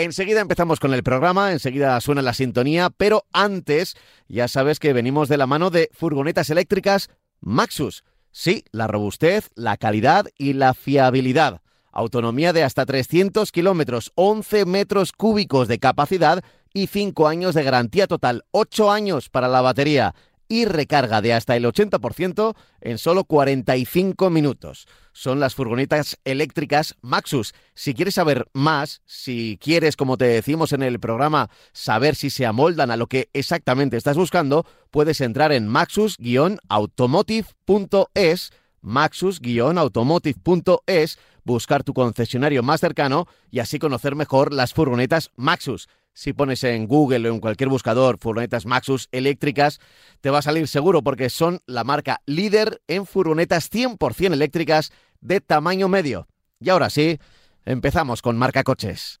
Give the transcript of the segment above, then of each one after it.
Enseguida empezamos con el programa, enseguida suena la sintonía, pero antes ya sabes que venimos de la mano de furgonetas eléctricas Maxus. Sí, la robustez, la calidad y la fiabilidad. Autonomía de hasta 300 kilómetros, 11 metros cúbicos de capacidad y 5 años de garantía total, 8 años para la batería y recarga de hasta el 80% en solo 45 minutos. Son las furgonetas eléctricas Maxus. Si quieres saber más, si quieres, como te decimos en el programa, saber si se amoldan a lo que exactamente estás buscando, puedes entrar en maxus-automotive.es maxus-automotive.es, buscar tu concesionario más cercano y así conocer mejor las furgonetas Maxus. Si pones en Google o en cualquier buscador furgonetas Maxus eléctricas, te va a salir seguro porque son la marca líder en furgonetas 100% eléctricas de tamaño medio. Y ahora sí, empezamos con marca coches.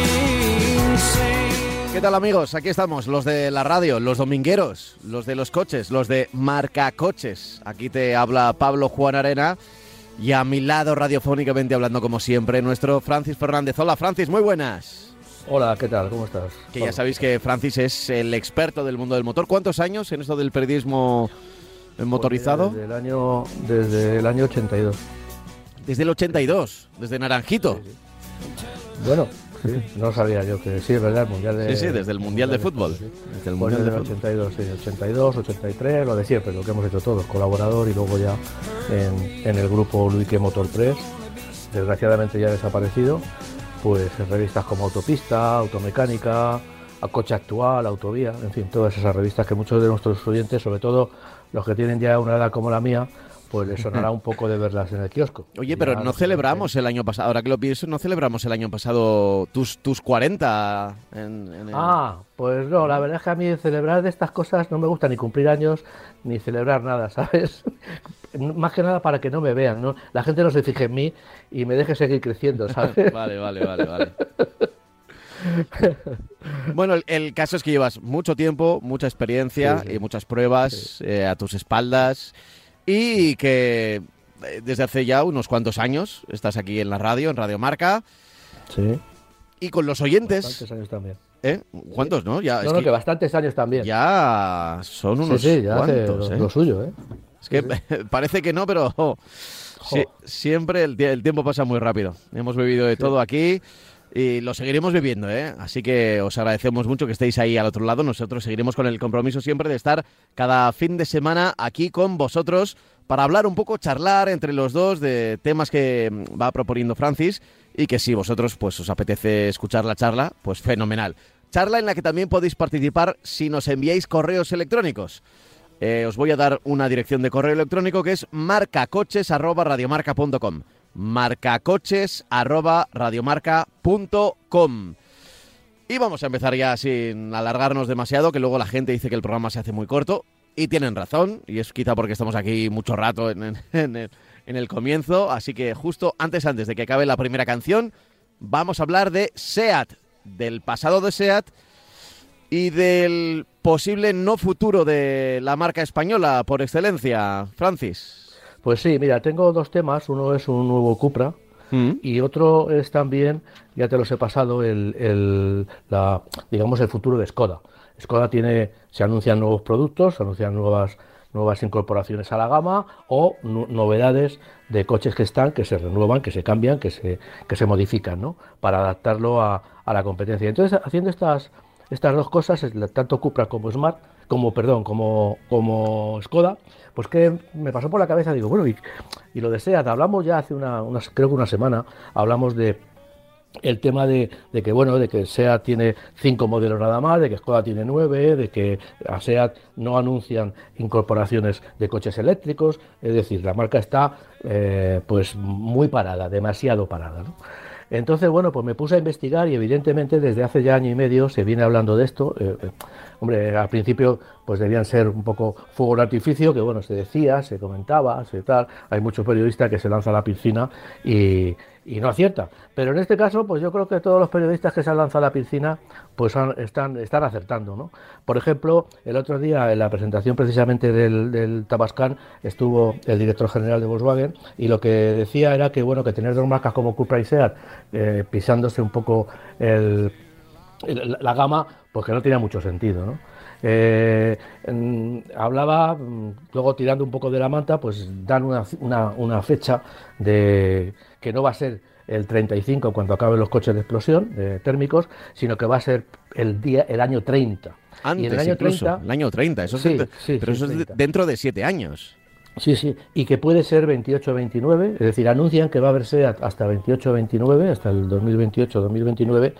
¿Qué tal amigos? Aquí estamos, los de la radio, los domingueros, los de los coches, los de Marca Coches. Aquí te habla Pablo Juan Arena y a mi lado radiofónicamente hablando como siempre nuestro Francis Fernández. Hola Francis, muy buenas. Hola, ¿qué tal? ¿Cómo estás? Que ya sabéis que Francis es el experto del mundo del motor. ¿Cuántos años en esto del periodismo motorizado? Desde el año, desde el año 82. Desde el 82, desde Naranjito. Sí, sí. Bueno, Sí, no sabía yo que sí, es verdad, el Mundial de... Sí, sí, desde el Mundial de Fútbol. Sí. Desde el Mundial de desde el Fútbol. 82, sí, 82, 83, lo de siempre, lo que hemos hecho todos, colaborador y luego ya en, en el grupo Luique Motor Press, desgraciadamente ya desaparecido, pues en revistas como Autopista, Automecánica, a Coche Actual, Autovía, en fin, todas esas revistas que muchos de nuestros oyentes, sobre todo los que tienen ya una edad como la mía, pues les sonará un poco de verlas en el kiosco. Oye, pero ya, no celebramos el año pasado, ahora que lo pienso, no celebramos el año pasado tus, tus 40 en, en el- Ah, pues no, la verdad es que a mí celebrar de estas cosas no me gusta ni cumplir años ni celebrar nada, ¿sabes? Más que nada para que no me vean, ¿no? La gente no se fije en mí y me deje seguir creciendo, ¿sabes? Vale, vale, vale, vale. Bueno, el, el caso es que llevas mucho tiempo, mucha experiencia Sí, sí. y muchas pruebas eh, a tus espaldas y que eh, desde hace ya unos cuantos años estás aquí en la radio, en Radio Marca Sí, y con los oyentes. bastantes años también. ¿eh? ¿Cuántos, no? Ya, No, es no, que que bastantes años también. ya son sí, unos sí, ya hace cuantos, lo, ¿eh? lo suyo, ¿eh? Es que parece que no, pero oh, sí, siempre el, el tiempo pasa muy rápido. Hemos vivido de todo aquí y lo seguiremos viviendo, ¿eh? Así que os agradecemos mucho que estéis ahí al otro lado. Nosotros seguiremos con el compromiso siempre de estar cada fin de semana aquí con vosotros para hablar un poco, charlar entre los dos de temas que va proponiendo Francis y que si vosotros pues os apetece escuchar la charla, pues fenomenal. Charla en la que también podéis participar si nos enviáis correos electrónicos. Eh, os voy a dar una dirección de correo electrónico que es marcacoches@radiomarca.com. marcacoches@radiomarca.com. Y vamos a empezar ya sin alargarnos demasiado, que luego la gente dice que el programa se hace muy corto. Y tienen razón, y es quizá porque estamos aquí mucho rato en, el, en el comienzo. Así que justo antes, antes de que acabe la primera canción, vamos a hablar de SEAT, del pasado de SEAT y del posible no futuro de la marca española por excelencia, Francis. Pues sí, mira, tengo dos temas. Uno es un nuevo Cupra y otro es también, ya te los he pasado, el, el- la, digamos el futuro de Skoda. Skoda tiene, se anuncian nuevos productos, se anuncian nuevas, nuevas incorporaciones a la gama o novedades de coches que están, que se renuevan, que se cambian, que se, que se modifican, ¿no? Para adaptarlo a, a la competencia. Entonces, haciendo estas, estas dos cosas, tanto Cupra como Smart, como perdón, como, como Skoda, pues que me pasó por la cabeza, digo, bueno, y, lo de SEAT, hablamos ya hace una, creo que una semana, hablamos de el tema de, de, que bueno de que SEAT tiene cinco modelos nada más, de que Skoda tiene nueve, de que a SEAT no anuncian incorporaciones de coches eléctricos, es decir, la marca está eh, pues muy parada, demasiado parada. Entonces, bueno, pues me puse a investigar y evidentemente desde hace ya año y medio se viene hablando de esto. Eh, eh, hombre, al principio pues debían ser un poco fuego de artificio, que bueno, se decía, se comentaba, se tal. Hay muchos periodistas que se lanzan a la piscina y, y no acierta. Pero en este caso, pues yo creo que todos los periodistas que se han lanzado a la piscina, pues están, están acertando, ¿no? Por ejemplo, el otro día en la presentación precisamente del, del, Tabascan estuvo el director general de Volkswagen y lo que decía era que bueno que tener dos marcas como Cupra y Seat eh, pisándose un poco el, la gama, pues que no tenía mucho sentido, ¿no? Eh, hablaba, luego tirando un poco de la manta, pues dan una, una, fecha de que no va a ser el 35 cuando acaben los coches de explosión de térmicos, sino que va a ser el día el año 30. Antes, y el año incluso, 30, el año 30, eso sí, es, sí, pero sí, eso 30. es dentro de siete años. Sí, sí, y que puede ser 28-29, es decir, anuncian que va a haberse hasta 28-29, hasta el 2028-2029,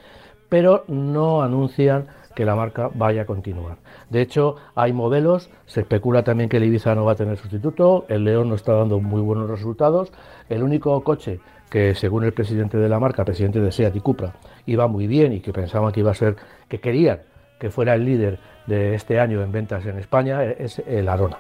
pero no anuncian que la marca vaya a continuar. De hecho, hay modelos, se especula también que el Ibiza no va a tener sustituto, el León no está dando muy buenos resultados, el único coche que según el presidente de la marca, presidente de SEAT y Cupra, iba muy bien y que pensaban que iba a ser, que querían que fuera el líder de este año en ventas en España, es el Arona,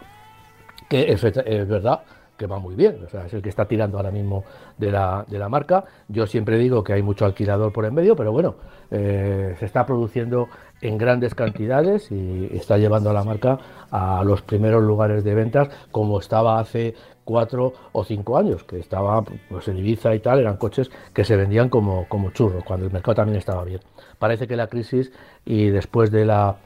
que es, es verdad que va muy bien, o sea, es el que está tirando ahora mismo de la, de la marca. Yo siempre digo que hay mucho alquilador por en medio, pero bueno, eh, se está produciendo en grandes cantidades y está llevando a la marca a los primeros lugares de ventas como estaba hace cuatro o cinco años, que estaba pues en Ibiza y tal, eran coches que se vendían como, como churros, cuando el mercado también estaba bien. Parece que la crisis y después de la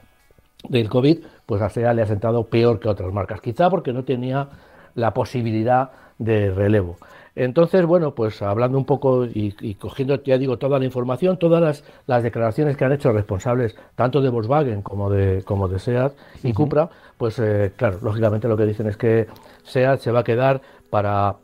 del COVID, pues a SEA le ha sentado peor que otras marcas, quizá porque no tenía la posibilidad de relevo. Entonces, bueno, pues hablando un poco y, y, cogiendo, ya digo, toda la información, todas las, las, declaraciones que han hecho responsables tanto de Volkswagen como de, como de SEAT y uh -huh. Cupra, pues eh, claro, lógicamente lo que dicen es que SEAT se va a quedar para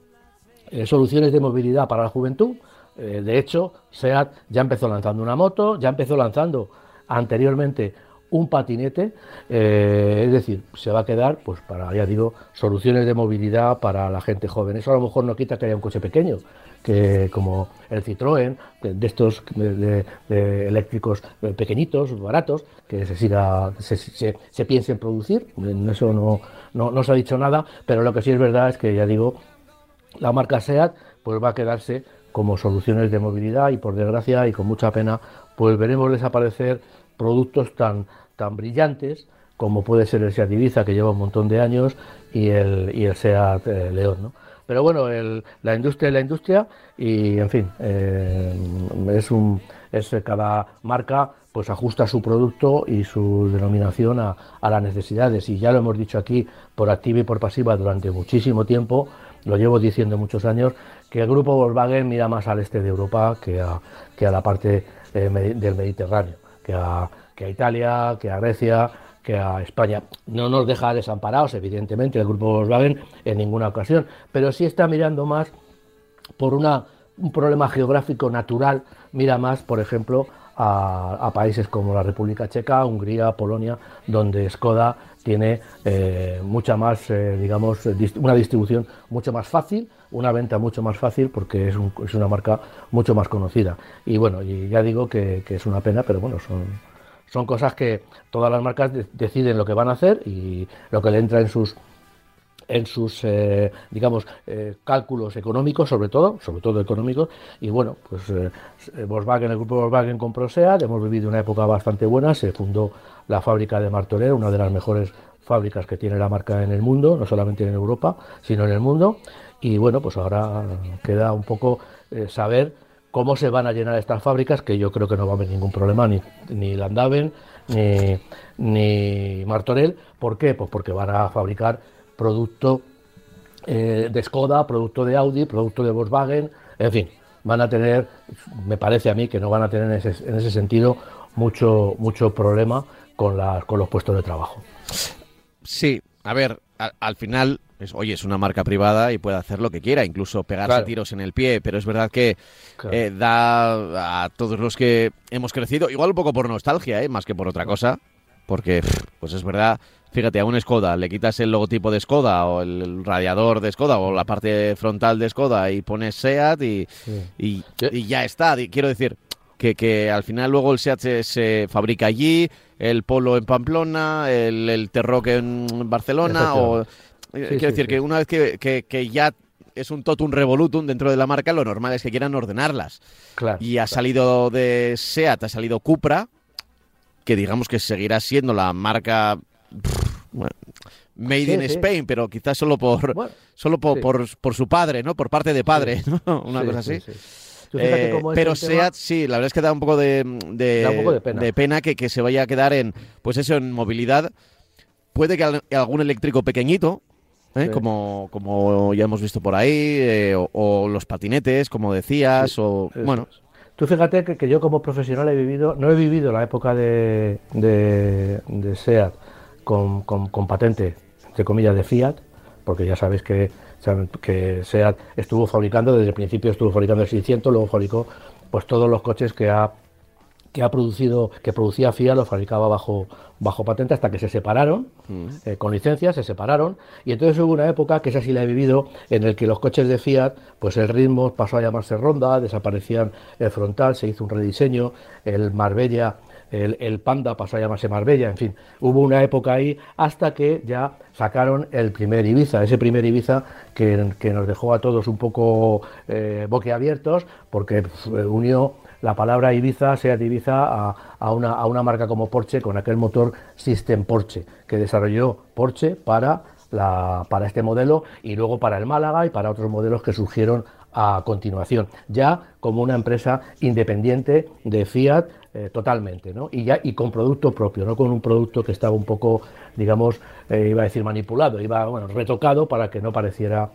eh, soluciones de movilidad para la juventud. Eh, de hecho, SEAT ya empezó lanzando una moto, ya empezó lanzando anteriormente un patinete, eh, es decir, se va a quedar, pues para, ya digo, soluciones de movilidad para la gente joven. Eso a lo mejor no quita que haya un coche pequeño, que como el Citroën, de estos de, eléctricos pequeñitos, baratos, que se siga, se, se, se, piense en producir. En eso no, no, no se ha dicho nada, pero lo que sí es verdad es que, ya digo, la marca SEAT pues va a quedarse como soluciones de movilidad y por desgracia y con mucha pena pues veremos desaparecer productos tan tan brillantes como puede ser el Seat Ibiza, que lleva un montón de años, y el, y el Seat eh, León. ¿no? Pero bueno, la industria es la industria y, en fin, eh, es, un, es cada marca pues ajusta su producto y su denominación a, a, las necesidades. Y ya lo hemos dicho aquí por activa y por pasiva durante muchísimo tiempo, lo llevo diciendo muchos años, que el grupo Volkswagen mira más al este de Europa que a, que a la parte eh, del Mediterráneo, que a, que a Italia, que a Grecia, que a España. No nos deja desamparados, evidentemente, el grupo Volkswagen en ninguna ocasión, pero sí está mirando más por una, un problema geográfico natural, mira más, por ejemplo, a, países como la República Checa, Hungría, Polonia, donde Skoda tiene eh, mucha más, eh, digamos, una distribución mucho más fácil, una venta mucho más fácil porque es, un, es una marca mucho más conocida. Y bueno, y ya digo que es una pena, pero bueno, son, son cosas que todas las marcas de deciden lo que van a hacer y lo que le entra en sus en sus eh, digamos eh, cálculos económicos sobre todo sobre todo económicos. Y bueno pues eh, Volkswagen el grupo Volkswagen compró SEAT. Hemos vivido una época bastante buena. Se fundó la fábrica de Martorell una de las mejores fábricas que tiene la marca en el mundo no solamente en Europa sino en el mundo. Y bueno pues ahora queda un poco saber cómo se van a llenar estas fábricas, que yo creo que no va a haber ningún problema, ni, ni Landaven, ni, ni Martorell. ¿Por qué? Pues porque van a fabricar producto eh, de Skoda, producto de Audi, producto de Volkswagen, en fin, van a tener, me parece a mí que no van a tener en ese, en ese sentido mucho, mucho problema con, las, con los puestos de trabajo. Sí, a ver, al final, es, oye, es una marca privada y puede hacer lo que quiera, incluso pegarse Claro. tiros en el pie, pero es verdad que Claro. eh, da a todos los que hemos crecido, igual un poco por nostalgia, ¿eh? más que por otra cosa, porque, pues es verdad, fíjate, a un Skoda le quitas el logotipo de Skoda o el, radiador de Skoda o la parte frontal de Skoda y pones SEAT y, Sí. y, y ya está. Quiero decir que, que al final luego el SEAT se, se fabrica allí, el Polo en Pamplona, el, el Terroc en Barcelona. O, eh, quiero sí, decir sí. que una vez que, que- que ya es un totum revolutum dentro de la marca, lo normal es que quieran ordenarlas. Claro. Y ha salido de SEAT, ha salido Cupra, que digamos que seguirá siendo la marca pff, bueno, made Sí, in sí. Spain, pero quizás solo por Bueno, solo por, sí. por, por su padre, ¿no? Por parte de padre, ¿no? Una cosa sí, así. Eh, pero tema- SEAT, sí, la verdad es que da un poco de, de, Da un poco de pena. que, que se vaya a quedar en, pues eso, en movilidad. Puede que al- algún eléctrico pequeñito, ¿eh? Sí. como, como ya hemos visto por ahí, eh, o, o los patinetes, como decías, o bueno. Tú fíjate que, que yo como profesional he vivido, no he vivido la época de, de, de SEAT con, con- con patente, entre comillas, de Fiat, porque ya sabéis que, que SEAT estuvo fabricando, desde el principio estuvo fabricando el 600, luego fabricó pues todos los coches que ha que ha producido, que producía Fiat, lo fabricaba bajo, bajo patente hasta que se separaron, eh, con licencia, se separaron, y entonces hubo una época, que esa sí la he vivido, en el que los coches de Fiat, pues el ritmo pasó a llamarse Ronda, desaparecían el frontal, se hizo un rediseño, el Marbella, el, el Panda pasó a llamarse Marbella, en fin, hubo una época ahí hasta que ya sacaron el primer Ibiza, ese primer Ibiza que, que nos dejó a todos un poco eh, boquiabiertos, porque pf, unió la palabra Ibiza, Seat Ibiza, a, una, marca como Porsche con aquel motor System Porsche que desarrolló Porsche para este modelo y luego para el Málaga y para otros modelos que surgieron a continuación, ya como una empresa independiente de Fiat eh, totalmente, ¿no? Y ya y con producto propio, no con un producto que estaba un poco, digamos, eh, iba a decir manipulado, iba bueno, retocado para que no pareciera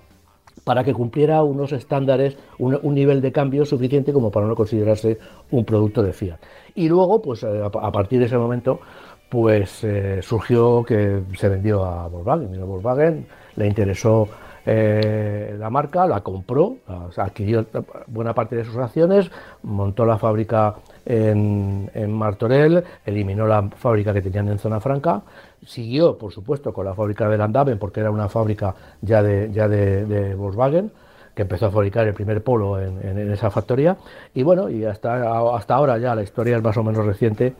para que cumpliera unos estándares, un, nivel de cambio suficiente como para no considerarse un producto de Fiat. Y luego, pues eh, a, partir de ese momento, pues eh, surgió que se vendió a Volkswagen. Y Volkswagen le interesó eh, la marca, la compró, adquirió buena parte de sus acciones, montó la fábrica en, Martorell, eliminó la fábrica que tenían en Zona Franca, siguió, por supuesto, con la fábrica de Landaven, porque era una fábrica ya de, Volkswagen, que empezó a fabricar el primer polo en, en- en esa factoría. Y bueno, y hasta, hasta ahora ya la historia es más o menos reciente.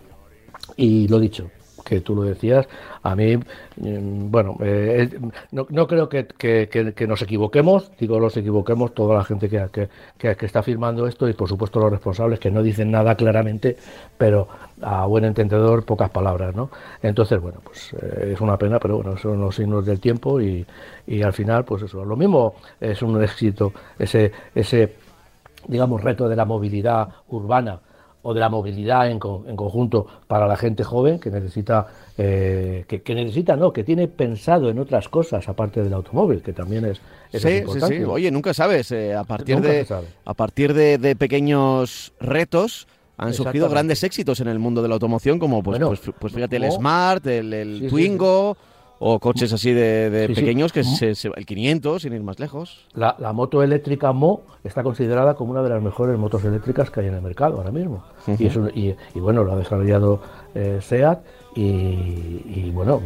Y lo dicho, que tú lo decías, a mí, mm, bueno, eh, no, no creo que, que- que- que nos equivoquemos, digo nos equivoquemos, toda la gente que- que está firmando esto y por supuesto los responsables que no dicen nada claramente, pero a buen entendedor pocas palabras, ¿no? Entonces, bueno, pues eh, es una pena, pero bueno, son los signos del tiempo y, y al final, pues eso, lo mismo es un éxito, ese, ese digamos, reto de la movilidad urbana o de la movilidad en, con- en conjunto para la gente joven que necesita, eh, que, que necesita, no, que tiene pensado en otras cosas aparte del automóvil, que también es, es sí, sí, importante. sí. Oye, nunca sabes. eh, a partir Nunca de a partir de, de pequeños retos han surgido grandes éxitos en el mundo de la automoción, como pues, Bueno, pues, pues fíjate el Smart, el, el Sí, sí, Twingo o coches así de, de Sí, sí. pequeños que se, se- el 500 sin ir más lejos. La, la moto eléctrica Mo está considerada como una de las mejores motos eléctricas que hay en el mercado ahora mismo. y, es un- y- y bueno, lo ha desarrollado eh, SEAT y, y bueno,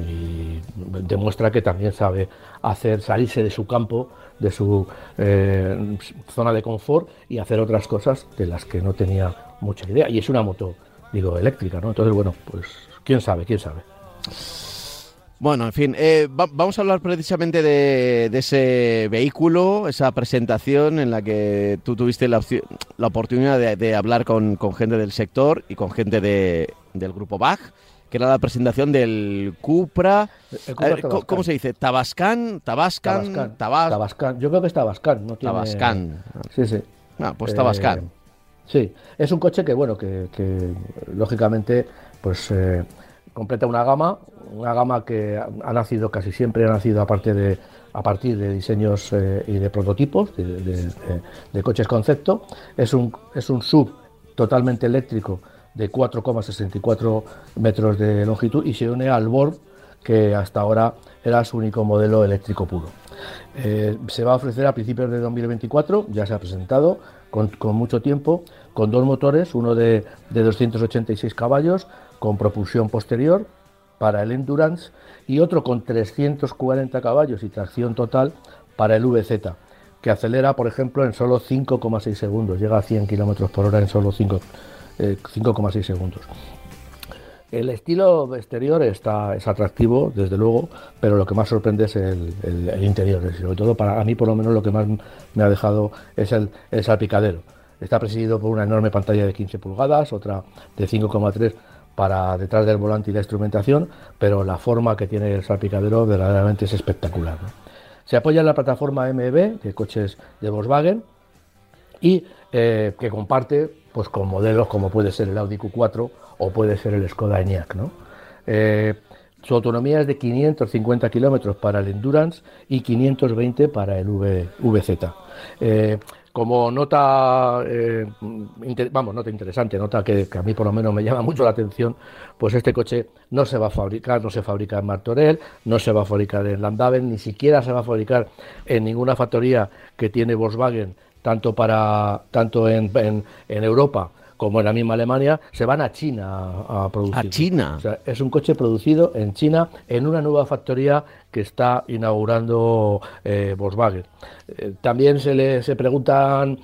demuestra que también sabe hacer salirse de su campo, de su eh, zona de confort y hacer otras cosas de las que no tenía mucha idea. Y es una moto, digo, eléctrica, ¿no? Entonces, bueno, pues quién sabe, quién sabe. Bueno, en fin, eh, va- vamos a hablar precisamente de, de ese vehículo, esa presentación en la que tú tuviste la, la oportunidad de, de hablar con, con gente del sector y con gente de- del grupo BAG, que era la presentación del Cupra. El Cupra A ver, ¿cómo- Tabascan. ¿Cómo se dice? ¿Tabascan? ¿Tabascan? Tabascan. Tabas- Tabascan. Yo creo que es Tabascan. No tiene... Tabascan. Sí, sí. Ah, pues Eh, Tabascan. sí, es un coche que, bueno, que, que, lógicamente, pues eh, completa una gama, una gama que ha, nacido casi siempre, ha nacido a partir de, a partir de diseños eh, y de prototipos, de, coches concepto. Es un, es un sub totalmente eléctrico de 4,64 metros de longitud y se une al Borg, que hasta ahora era su único modelo eléctrico puro. Eh, se va a ofrecer a principios de 2024, ya se ha presentado, con, mucho tiempo, con dos motores, uno de, de 286 caballos, con propulsión posterior para el Endurance y otro con 340 caballos y tracción total para el VZ, que acelera, por ejemplo, en solo 5,6 segundos, llega a 100 km por hora en solo 5,6 eh, segundos. El estilo exterior está, es atractivo, desde luego, pero lo que más sorprende es el, interior. Sobre todo para mí, por lo menos, lo que más me ha dejado es el, el salpicadero. Está presidido por una enorme pantalla de 15 pulgadas, otra de 5,3 para detrás del volante y la instrumentación, pero la forma que tiene el salpicadero verdaderamente es espectacular. Se apoya en la plataforma MB de coches de Volkswagen y eh, que comparte pues, con modelos como puede ser el Audi Q4 o puede ser el Skoda Enyaq. Eh, su autonomía es de 550 kilómetros para el Endurance y 520 para el VZ. Eh, como nota, eh, vamos, nota interesante, nota que, a mí por lo menos me llama mucho la atención, pues este coche no se va a fabricar, no se fabrica en Martorell, no se va a fabricar en Landaven, ni siquiera se va a fabricar en ninguna factoría que tiene Volkswagen, tanto para tanto en, en Europa como en la misma Alemania, se van a China a, producir. A China. O sea, es un coche producido en China en una nueva factoría que está inaugurando eh, Volkswagen. Eh, también se le se preguntan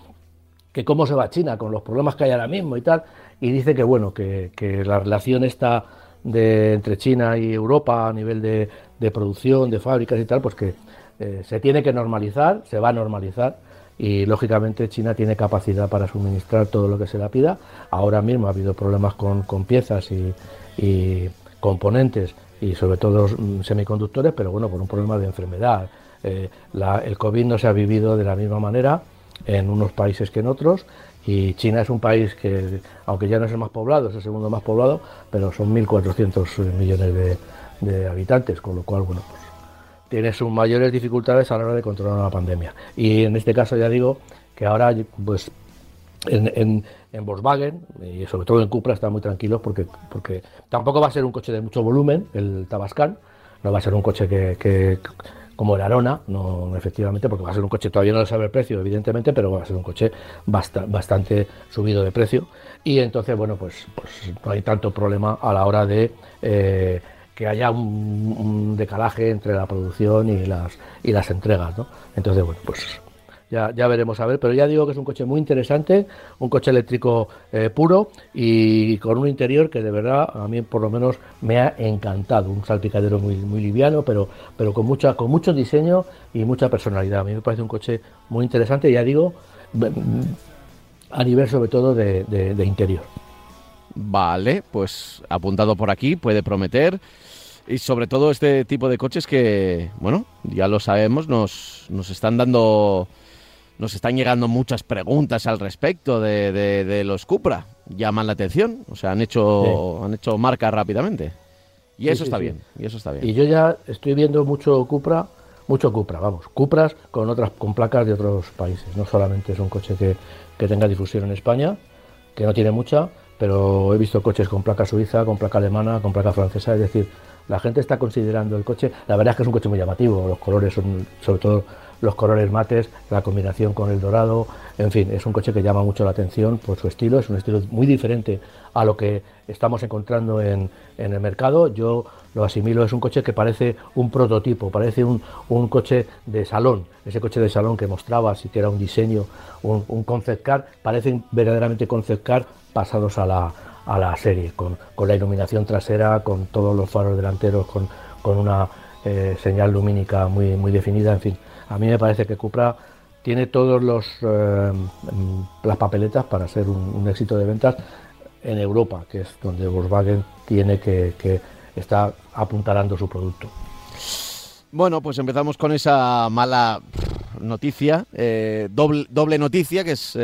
que cómo se va a China con los problemas que hay ahora mismo y tal, y dice que bueno, que, la relación está de, entre China y Europa a nivel de, producción, de fábricas y tal, pues que eh, se tiene que normalizar, se va a normalizar y lógicamente China tiene capacidad para suministrar todo lo que se la pida. Ahora mismo ha habido problemas con, piezas y, componentes y sobre todo mm, semiconductores, pero bueno, por un problema de enfermedad. Eh, el COVID no se ha vivido de la misma manera en unos países que en otros y China es un país que, aunque ya no es el más poblado, es el segundo más poblado, pero son 1.400 millones de, de habitantes, con lo cual, bueno, pues tiene sus mayores dificultades a la hora de controlar una pandemia. Y en este caso ya digo que ahora pues en, Volkswagen y sobre todo en Cupra están muy tranquilos porque, porque tampoco va a ser un coche de mucho volumen, el Tabascan, no va a ser un coche que, como el Arona, no efectivamente, porque va a ser un coche, todavía no lo sabe el precio, evidentemente, pero va a ser un coche bastante subido de precio. Y entonces, bueno, pues, pues no hay tanto problema a la hora de eh, que haya un, decalaje entre la producción y las, y las entregas. ¿no? Entonces, bueno, pues ya, ya, veremos a ver, pero ya digo que es un coche muy interesante, un coche eléctrico eh, puro y con un interior que de verdad a mí por lo menos me ha encantado, un salpicadero muy, muy liviano, pero, pero con, mucha, con mucho diseño y mucha personalidad. A mí me parece un coche muy interesante, ya digo, a nivel sobre todo de interior. Vale, pues apuntado por aquí, puede prometer. Y sobre todo este tipo de coches que, bueno, ya lo sabemos, nos, nos están dando, nos están llegando muchas preguntas al respecto de, de, los Cupra. Llaman la atención, o sea, han hecho, han hecho marca rápidamente. Y eso está bien, y eso está bien. Y yo ya estoy viendo mucho Cupra, mucho Cupra, vamos, Cupras con otras, con placas de otros países. No solamente es un coche que, que tenga difusión en España, que no tiene mucha, pero he visto coches con placa suiza, con placa alemana, con placa francesa, es decir, la gente está considerando el coche, la verdad es que es un coche muy llamativo, los colores son sobre todo los colores mates, la combinación con el dorado, en fin, es un coche que llama mucho la atención por su estilo, es un estilo muy diferente a lo que estamos encontrando en, el mercado. Yo lo asimilo, es un coche que parece un prototipo, parece un, coche de salón, ese coche de salón que mostraba, y que era un diseño, un, un concept car, parecen verdaderamente concept car pasados a la, a la serie, con, la iluminación trasera, con todos los faros delanteros, con, una eh, señal lumínica muy, muy definida, en fin. A mí me parece que Cupra tiene todos los eh, las papeletas para ser un, éxito de ventas en Europa, que es donde Volkswagen tiene que, que está apuntalando su producto. Bueno, pues empezamos con esa mala noticia, eh, doble, doble noticia, que es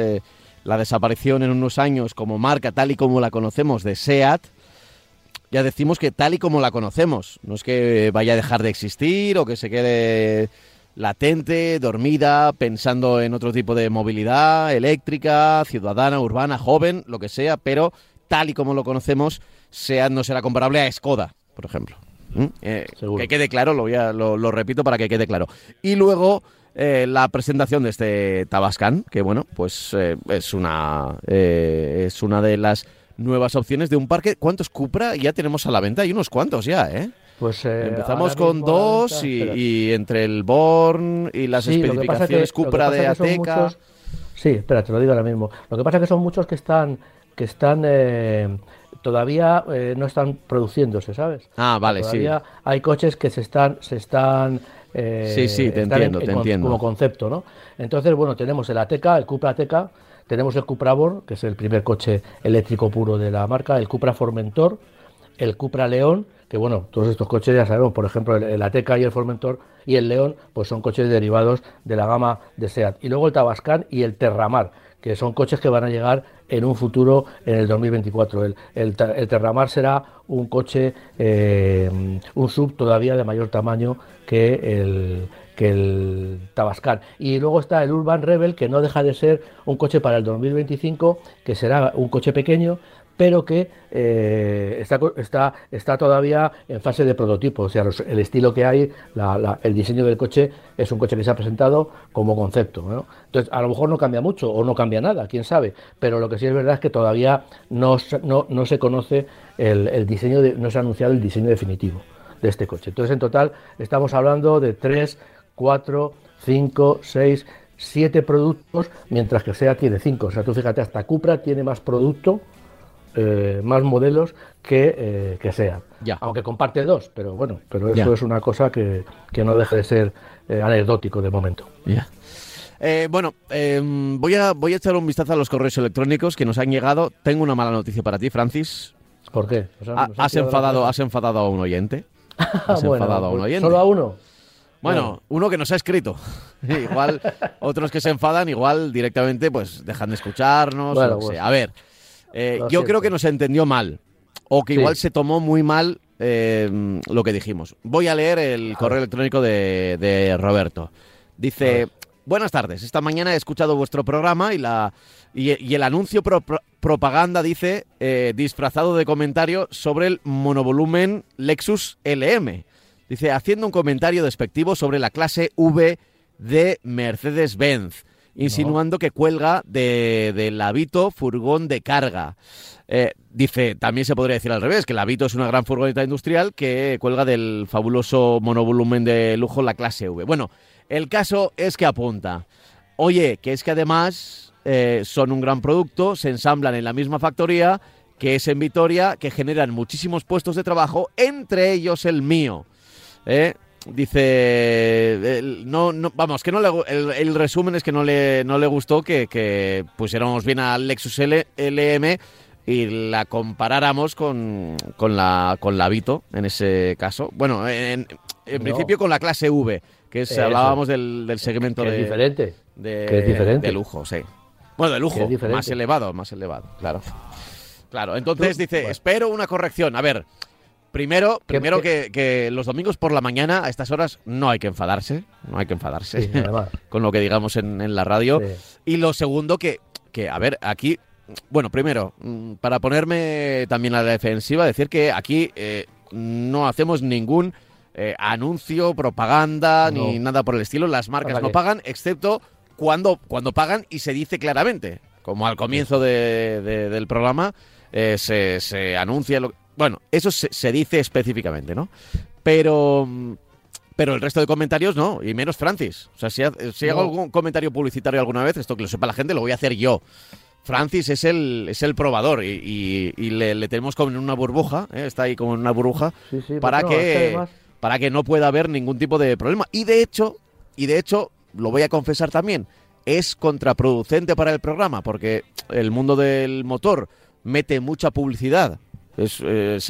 la desaparición en unos años como marca tal y como la conocemos de SEAT, ya decimos que tal y como la conocemos, no es que vaya a dejar de existir o que se quede latente, dormida, pensando en otro tipo de movilidad eléctrica, ciudadana, urbana, joven, lo que sea, pero tal y como lo conocemos sea, no será comparable a Skoda, por ejemplo. ¿Mm? Eh, que quede claro, lo, voy a- lo, lo repito para que quede claro. Y luego eh, la presentación de este Tabascan, que bueno, pues eh, es, una, eh, es una de las nuevas opciones de un parque. ¿Cuántos Cupra ya tenemos a la venta? Hay unos cuantos ya, ¿eh? Pues eh, Empezamos con dos venta, y, entre el Born y las Sí, especificaciones que Cupra de Ateca. muchos- Sí, espera, te lo digo ahora mismo. Lo que pasa es que son muchos que están, que están eh, todavía eh, no están produciéndose, ¿sabes? Ah, vale, sí. todavía hay coches que se están, se están. Eh, Sí, sí, te entiendo, te con- entiendo. Como concepto, ¿no? Entonces, bueno, tenemos el Ateca, el Cupra Ateca, tenemos el Cupra Born, que es el primer coche eléctrico puro de la marca, el Cupra Formentor, el Cupra León, que bueno, todos estos coches ya sabemos, por ejemplo, el, el Ateca y el Formentor y el León, pues son coches derivados de la gama de SEAT. Y luego el Tabascan y el Terramar, que son coches que van a llegar en un futuro en el 2024. El, el Terramar será un coche, eh, un sub todavía de mayor tamaño que el, que el Tabascan. Y luego está el Urban Rebel, que no deja de ser un coche para el 2025, que será un coche pequeño, pero que eh, está, está, está todavía en fase de prototipo. O sea, el estilo que hay, el diseño del coche es un coche que se ha presentado como concepto. Entonces, a lo mejor no cambia mucho o no cambia nada, quién sabe. Pero lo que sí es verdad es que todavía no, no, no se conoce el, el diseño, de- no se ha anunciado el diseño definitivo de este coche. Entonces, en total, estamos hablando de 3, 4, 5, 6, 7 productos, mientras que SEA tiene 5. O sea, tú fíjate, hasta Cupra tiene más producto, eh, más modelos que, eh, que SEA. Ya. Aunque comparte dos, pero bueno, pero eso Ya. es una cosa que, que no deja de ser eh, anecdótico de momento. Ya. Eh, bueno, eh, voy, a, voy a echar un vistazo a los correos electrónicos que nos han llegado. Tengo una mala noticia para ti, Francis. ¿Por qué? O sea, Ha- nos han has, enfadado, has enfadado a un oyente. Has Bueno, enfadado a un pues, oyente. ¿Solo a uno? Bueno, uno que nos ha escrito. igual otros que se enfadan, igual directamente pues dejan de escucharnos. Bueno, o pues, sea. A ver, eh, yo creo que nos entendió mal. O que Sí. igual se tomó muy mal eh, lo que dijimos. Voy a leer el correo electrónico de, de Roberto. Dice, buenas tardes, esta mañana he escuchado vuestro programa y, la, y, el anuncio pro- pro- propaganda dice, eh, disfrazado de comentario sobre el monovolumen Lexus LM. Dice, haciendo un comentario despectivo sobre la clase V de Mercedes-Benz, insinuando que cuelga de- del Avito furgón de carga. Eh, dice, también se podría decir al revés, que la Avito es una gran furgoneta industrial que cuelga del fabuloso monovolumen de lujo la clase V. Bueno, el caso es que apunta, oye, que es que además eh, son un gran producto, se ensamblan en la misma factoría que es en Vitoria, que generan muchísimos puestos de trabajo, entre ellos el mío. ¿eh? Dice, el- no, no, vamos, que no le, el, el resumen es que no le, no le gustó que, que pusiéramos bien al Lexus L- LM y la comparáramos con, con la con la Vito en ese caso. Bueno, en, en No. principio con la clase V, que es, hablábamos del, del segmento Que de, es diferente. De, que es diferente. de lujo, sí. Bueno, de lujo, más elevado, más elevado, claro. Claro, entonces dice, bueno. espero una corrección. A ver, primero, ¿Qué- primero que, que los domingos por la mañana a estas horas no hay que enfadarse, no hay que enfadarse Sí, con lo que digamos en, en la radio. Sí. Y lo segundo que, que, a ver, aquí, bueno, primero, mm, para ponerme también a la defensiva, decir que aquí eh, no hacemos ningún eh, anuncio, propaganda, No. ni nada por el estilo. Las marcas ¿Para no pagan, excepto cuando, cuando pagan y se dice claramente, como al comienzo de- de- del programa, eh, se, se anuncia. Lo, bueno, eso se, se dice específicamente, ¿no? Pero. mm, Pero el resto de comentarios no, y menos Francis. O sea, si, ha- si hago algún comentario publicitario alguna vez, esto que lo sepa la gente, lo voy a hacer yo. Francis es el, es el probador y, y- y le, le tenemos como en una burbuja, ¿eh? está ahí como en una burbuja, Sí, sí, para, no, que, que además- para que no pueda haber ningún tipo de problema. Y de hecho, y de hecho, lo voy a confesar también, es contraproducente para el programa, porque el mundo del motor mete mucha publicidad. Es,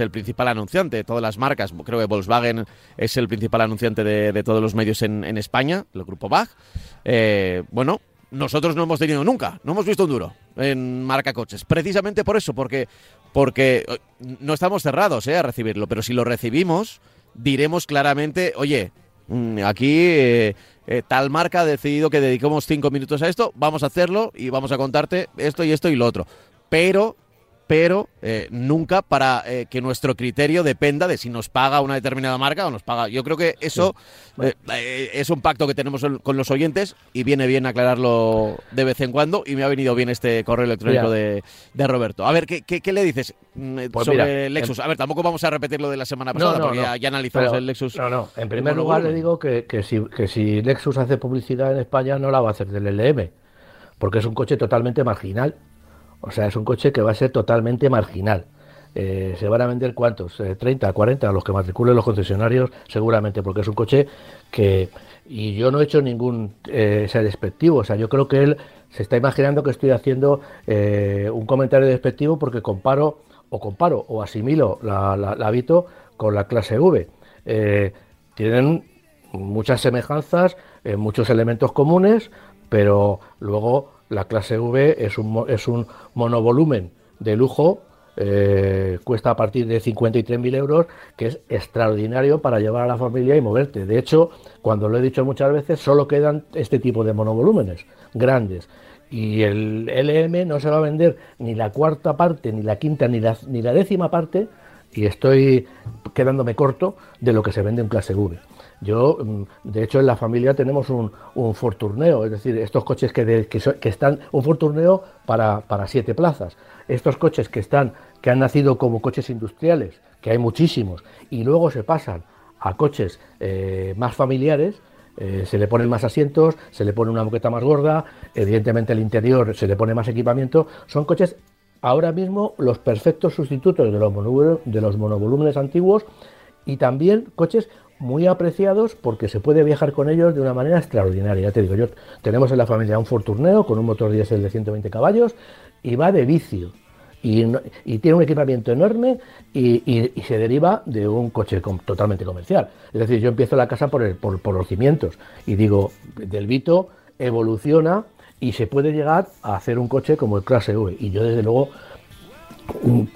el principal anunciante, todas las marcas, creo que Volkswagen es el principal anunciante de, de todos los medios en, España, el grupo BAG. Eh, bueno, nosotros no hemos tenido nunca, no hemos visto un duro en marca coches, precisamente por eso, porque, porque eh, no estamos cerrados eh, a recibirlo, pero si lo recibimos, diremos claramente, oye, mm, aquí eh, tal marca ha decidido que dediquemos cinco minutos a esto, vamos a hacerlo y vamos a contarte esto y esto y lo otro. Pero, pero eh, nunca para eh, que nuestro criterio dependa de si nos paga una determinada marca o nos paga. Yo creo que eso eh, eh, es un pacto que tenemos con los oyentes y viene bien aclararlo de vez en cuando y me ha venido bien este correo electrónico de, de Roberto. A ver, ¿qué, qué, qué le dices mm, Pues sobre mira, Lexus? A ver, tampoco vamos a repetir lo de la semana pasada no, porque no. Ya, ya analizamos Pero- el Lexus. No, no. En primer lugar le digo que, que si, que si Lexus hace publicidad en España no la va a hacer del LM, porque es un coche totalmente marginal. O sea, es un coche que va a ser totalmente marginal. Eh, se van a vender cuántos, Eh, 30, 40, los que matriculen los concesionarios, seguramente, porque es un coche que. Y yo no he hecho ningún eh, despectivo, o sea, yo creo que él se está imaginando que estoy haciendo eh, un comentario despectivo porque comparo, o comparo, o asimilo la, la, la Vito con la clase V. Eh, tienen muchas semejanzas, eh, muchos elementos comunes, pero luego la clase V es un, es un monovolumen de lujo, eh, cuesta a partir de 53.000 euros, que es extraordinario para llevar a la familia y moverte. De hecho, cuando lo he dicho muchas veces, solo quedan este tipo de monovolúmenes grandes. Y el LM no se va a vender ni la cuarta parte, ni la quinta, ni la, ni la décima parte, y estoy quedándome corto de lo que se vende en clase V. Yo, mm, de hecho, en la familia tenemos un, un Ford Tourneo, es decir, estos coches que, que, están, un Ford Tourneo para, para siete plazas. Estos coches que están, que han nacido como coches industriales, que hay muchísimos, y luego se pasan a coches eh, más familiares, eh, se le ponen más asientos, se le pone una moqueta más gorda, evidentemente el interior se le pone más equipamiento, son coches ahora mismo los perfectos sustitutos de los, de los monovolúmenes antiguos y también coches muy apreciados porque se puede viajar con ellos de una manera extraordinaria. Ya te digo, yo tenemos en la familia un Ford Tourneo con un motor diésel de 120 caballos y va de vicio. Y, tiene un equipamiento enorme y, se deriva de un coche com- totalmente comercial. Es decir, yo empiezo la casa por, el- por, por los cimientos y digo, del Vito evoluciona y se puede llegar a hacer un coche como el Clase V. Y yo desde luego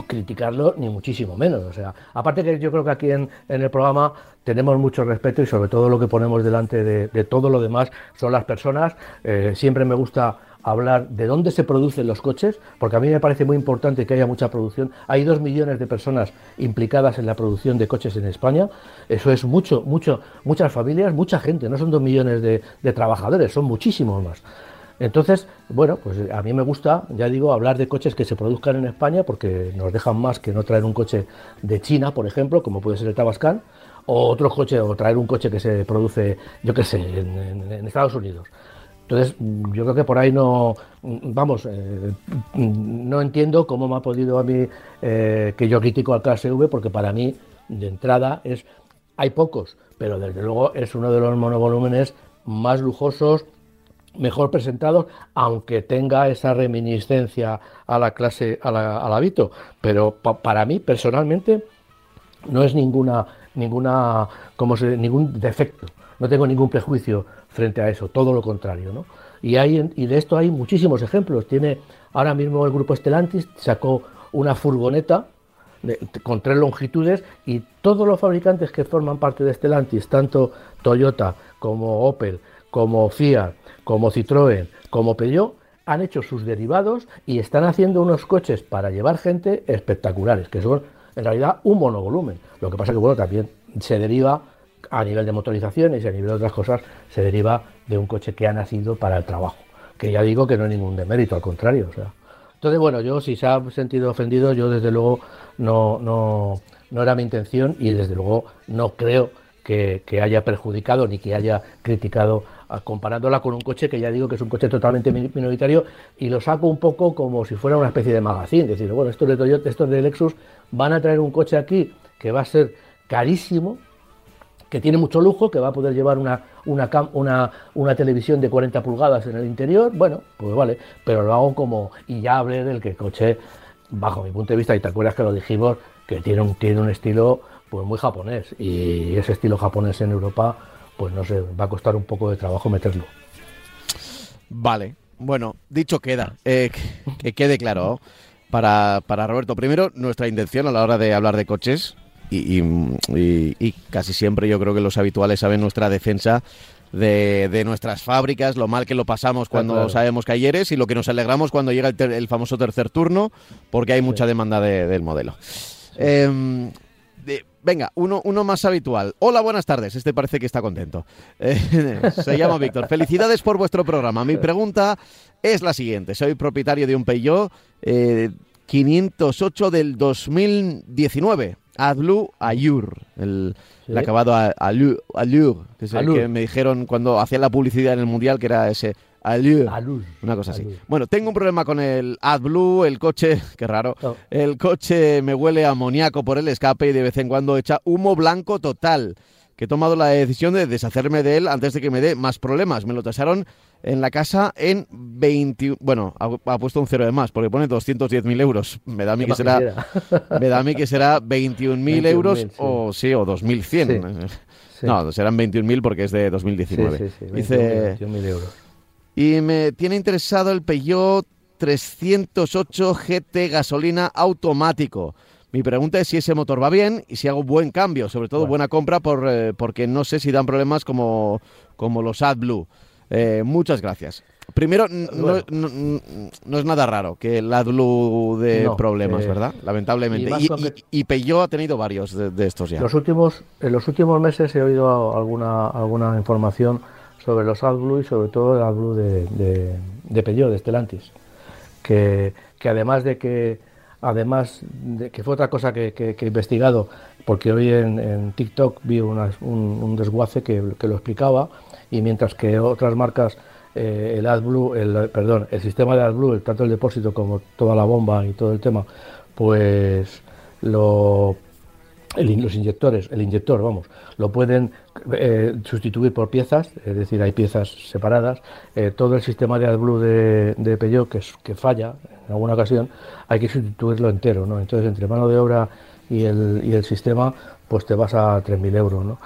criticarlo ni muchísimo menos. O sea, aparte que yo creo que aquí en, en el programa tenemos mucho respeto y sobre todo lo que ponemos delante de, de todo lo demás son las personas. Eh, siempre me gusta hablar de dónde se producen los coches, porque a mí me parece muy importante que haya mucha producción. Hay dos millones de personas implicadas en la producción de coches en España. Eso es mucho, mucho, muchas familias, mucha gente. No son dos millones de, de trabajadores, son muchísimos más. Entonces, bueno, pues a mí me gusta, ya digo, hablar de coches que se produzcan en España porque nos dejan más que no traer un coche de China, por ejemplo, como puede ser el Tabascan, o otro coche, o traer un coche que se produce, yo qué sé, en, Estados Unidos. Entonces, yo creo que por ahí no, vamos, eh, no entiendo cómo me ha podido a mí eh, que yo critico al clase V, porque para mí, de entrada, es, hay pocos, pero desde luego es uno de los monovolúmenes más lujosos, mejor presentados, aunque tenga esa reminiscencia a la clase, a la, a la Vito. Pero pa- para mí, personalmente, no es ninguna, ninguna, como se, ningún defecto. No tengo ningún prejuicio frente a eso, todo lo contrario, ¿no? Y, hay, y de esto hay muchísimos ejemplos. Tiene ahora mismo el grupo Stellantis sacó una furgoneta con tres longitudes y todos los fabricantes que forman parte de Stellantis, tanto Toyota como Opel, como Fiat, como Citroën, como Peugeot, han hecho sus derivados y están haciendo unos coches para llevar gente espectaculares, que son en realidad un monovolumen. Lo que pasa que bueno, también se deriva a nivel de motorizaciones y a nivel de otras cosas, se deriva de un coche que ha nacido para el trabajo. Que ya digo que no es ningún demérito, al contrario. O sea. Entonces, bueno, yo si se ha sentido ofendido, yo desde luego no, no, no era mi intención y desde luego no creo que, haya perjudicado ni que haya criticado comparándola con un coche que ya digo que es un coche totalmente mi- minoritario y lo saco un poco como si fuera una especie de magazine, decir, bueno, estos de Toyota, estos de Lexus van a traer un coche aquí que va a ser carísimo, que tiene mucho lujo, que va a poder llevar una, una, una, una televisión de 40 pulgadas en el interior, bueno, pues vale, pero lo hago como, y ya hablé del que el coche, bajo mi punto de vista, y te acuerdas que lo dijimos, que tiene un, tiene un estilo pues muy japonés, y ese estilo japonés en Europa, pues no sé, va a costar un poco de trabajo meterlo. Vale, bueno, dicho queda, eh, que, que quede claro para, para Roberto. Primero, nuestra intención a la hora de hablar de coches, y, y- y- y casi siempre yo creo que los habituales saben nuestra defensa de, de nuestras fábricas, lo mal que lo pasamos cuando claro. sabemos que hay ERES y lo que nos alegramos cuando llega el, ter- el famoso tercer turno, porque hay mucha demanda de- del modelo. Em, de- venga, uno, uno más habitual. Hola, buenas tardes. Este parece que está contento. Eh, se llama Víctor. Felicidades por vuestro programa. Mi pregunta es la siguiente. Soy propietario de un Peugeot eh, 508 del 2019. AdBlue Allure. El, Sí. el acabado Allure, que es el Allure. que me dijeron cuando hacía la publicidad en el Mundial, que era ese Allure. Una cosa así. Allure. Bueno, tengo un problema con el AdBlue, el coche, qué raro. El coche me huele a amoníaco por el escape y de vez en cuando echa humo blanco total. Que he tomado la decisión de deshacerme de él antes de que me dé más problemas. Me lo tasaron en la casa en 20. Bueno, ha, ha puesto un cero de más porque pone 210.000 euros. Me da a mí ¿Qué que será, me da a mí que será 21.000 euros 21.000, sí. o sí, o 2.100. Sí. No, serán 21.000 porque es de Sí, 2019. sí, sí. Dice, 21.000 euros. Y me tiene interesado el Peugeot 308 GT gasolina automático. Mi pregunta es si ese motor va bien y si hago buen cambio, sobre todo Bueno. buena compra, por, eh, porque no sé si dan problemas como, como los AdBlue. Eh, muchas gracias. Primero, no, no- es nada raro que el AdBlue dé No, problemas, eh, ¿verdad? Lamentablemente. y Y, Peugeot ha tenido varios de, de estos ya. Los últimos, en los últimos meses he oído alguna, alguna información sobre los AdBlue y sobre todo el AdBlue de, de, de Peugeot, de Stellantis, que, además de que además de que fue otra cosa que, he investigado, porque hoy en, TikTok vi un, desguace que, lo explicaba y mientras que otras marcas eh, el AdBlue, el, perdón, el sistema de AdBlue, tanto el depósito como toda la bomba y todo el tema, pues lo los inyectores, el inyector, vamos, lo pueden eh, sustituir por piezas, es decir, hay piezas separadas. Eh, todo el sistema de AdBlue de, de Peugeot que, falla en alguna ocasión, hay que sustituirlo entero, ¿no? Entonces, entre mano de obra y el, y el sistema, pues te vas a 3.000 euros, ¿no?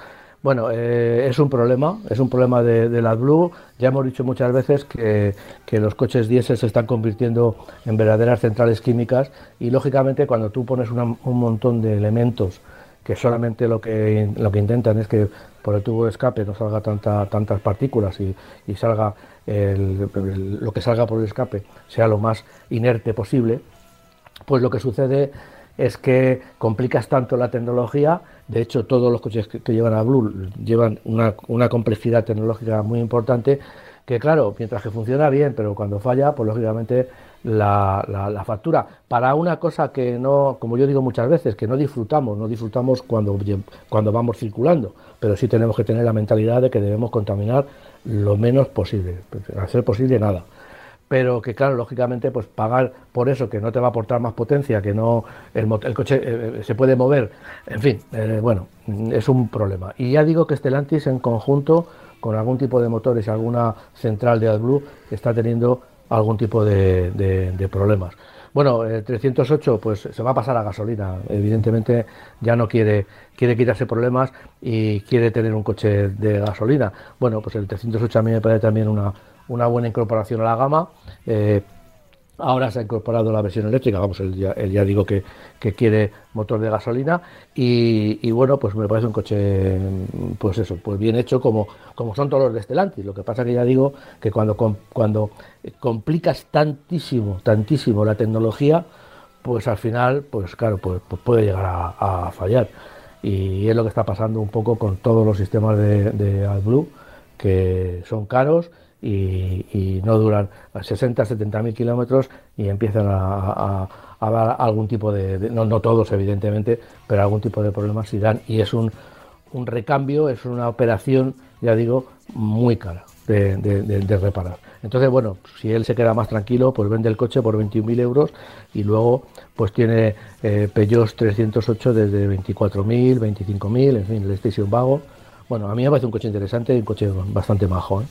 Bueno, eh, es un problema, es un problema de, AdBlue. Ya hemos dicho muchas veces que, que los coches diésel se están convirtiendo en verdaderas centrales químicas y lógicamente cuando tú pones un montón de elementos que solamente lo que, lo que intentan es que por el tubo de escape no salga tanta, tantas partículas y, y salga el- lo que salga por el escape sea lo más inerte posible, pues lo que sucede es que complicas tanto la tecnología. De hecho, todos los coches que, que llevan a Blue llevan una, una complejidad tecnológica muy importante. Que claro, mientras que funciona bien, pero cuando falla, pues lógicamente la, la- la factura. Para una cosa que no, como yo digo muchas veces, que no disfrutamos, no disfrutamos cuando, cuando vamos circulando, pero sí tenemos que tener la mentalidad de que debemos contaminar lo menos posible, a ser posible nada pero que claro, lógicamente, pues pagar por eso que no te va a aportar más potencia, que no el, coche eh, eh, se puede mover, en fin, eh, bueno, es un problema. Y ya digo que Stellantis en conjunto con algún tipo de motores y alguna central de AdBlue está teniendo algún tipo de, problemas. Bueno, el 308 pues se va a pasar a gasolina. Evidentemente ya no quiere quiere quitarse problemas y quiere tener un coche de gasolina. Bueno, pues el 308 a mí me parece también una, una buena incorporación a la gama. Eh, Ahora se ha incorporado la versión eléctrica, vamos, él ya, digo que, que quiere motor de gasolina y, bueno, pues me parece un coche, pues eso, pues bien hecho como, como son todos los de Stellantis. Lo que pasa que ya digo que cuando, cuando complicas tantísimo, tantísimo la tecnología, pues al final, pues claro, pues, pues puede llegar a, fallar. Y es lo que está pasando un poco con todos los sistemas de, de que son caros y, no duran 60, 70 mil kilómetros y empiezan a, a- a dar algún tipo de, no, no todos evidentemente, pero algún tipo de problemas y dan. Y es un, un recambio, es una operación, ya digo, muy cara de, de- reparar. Entonces, bueno, si él se queda más tranquilo, pues vende el coche por 21.000 euros y luego pues tiene eh, Peugeot 308 desde 24.000, 25.000, en fin, el Station Vago. Bueno, a mí me parece un coche interesante un coche bastante majo. ¿eh?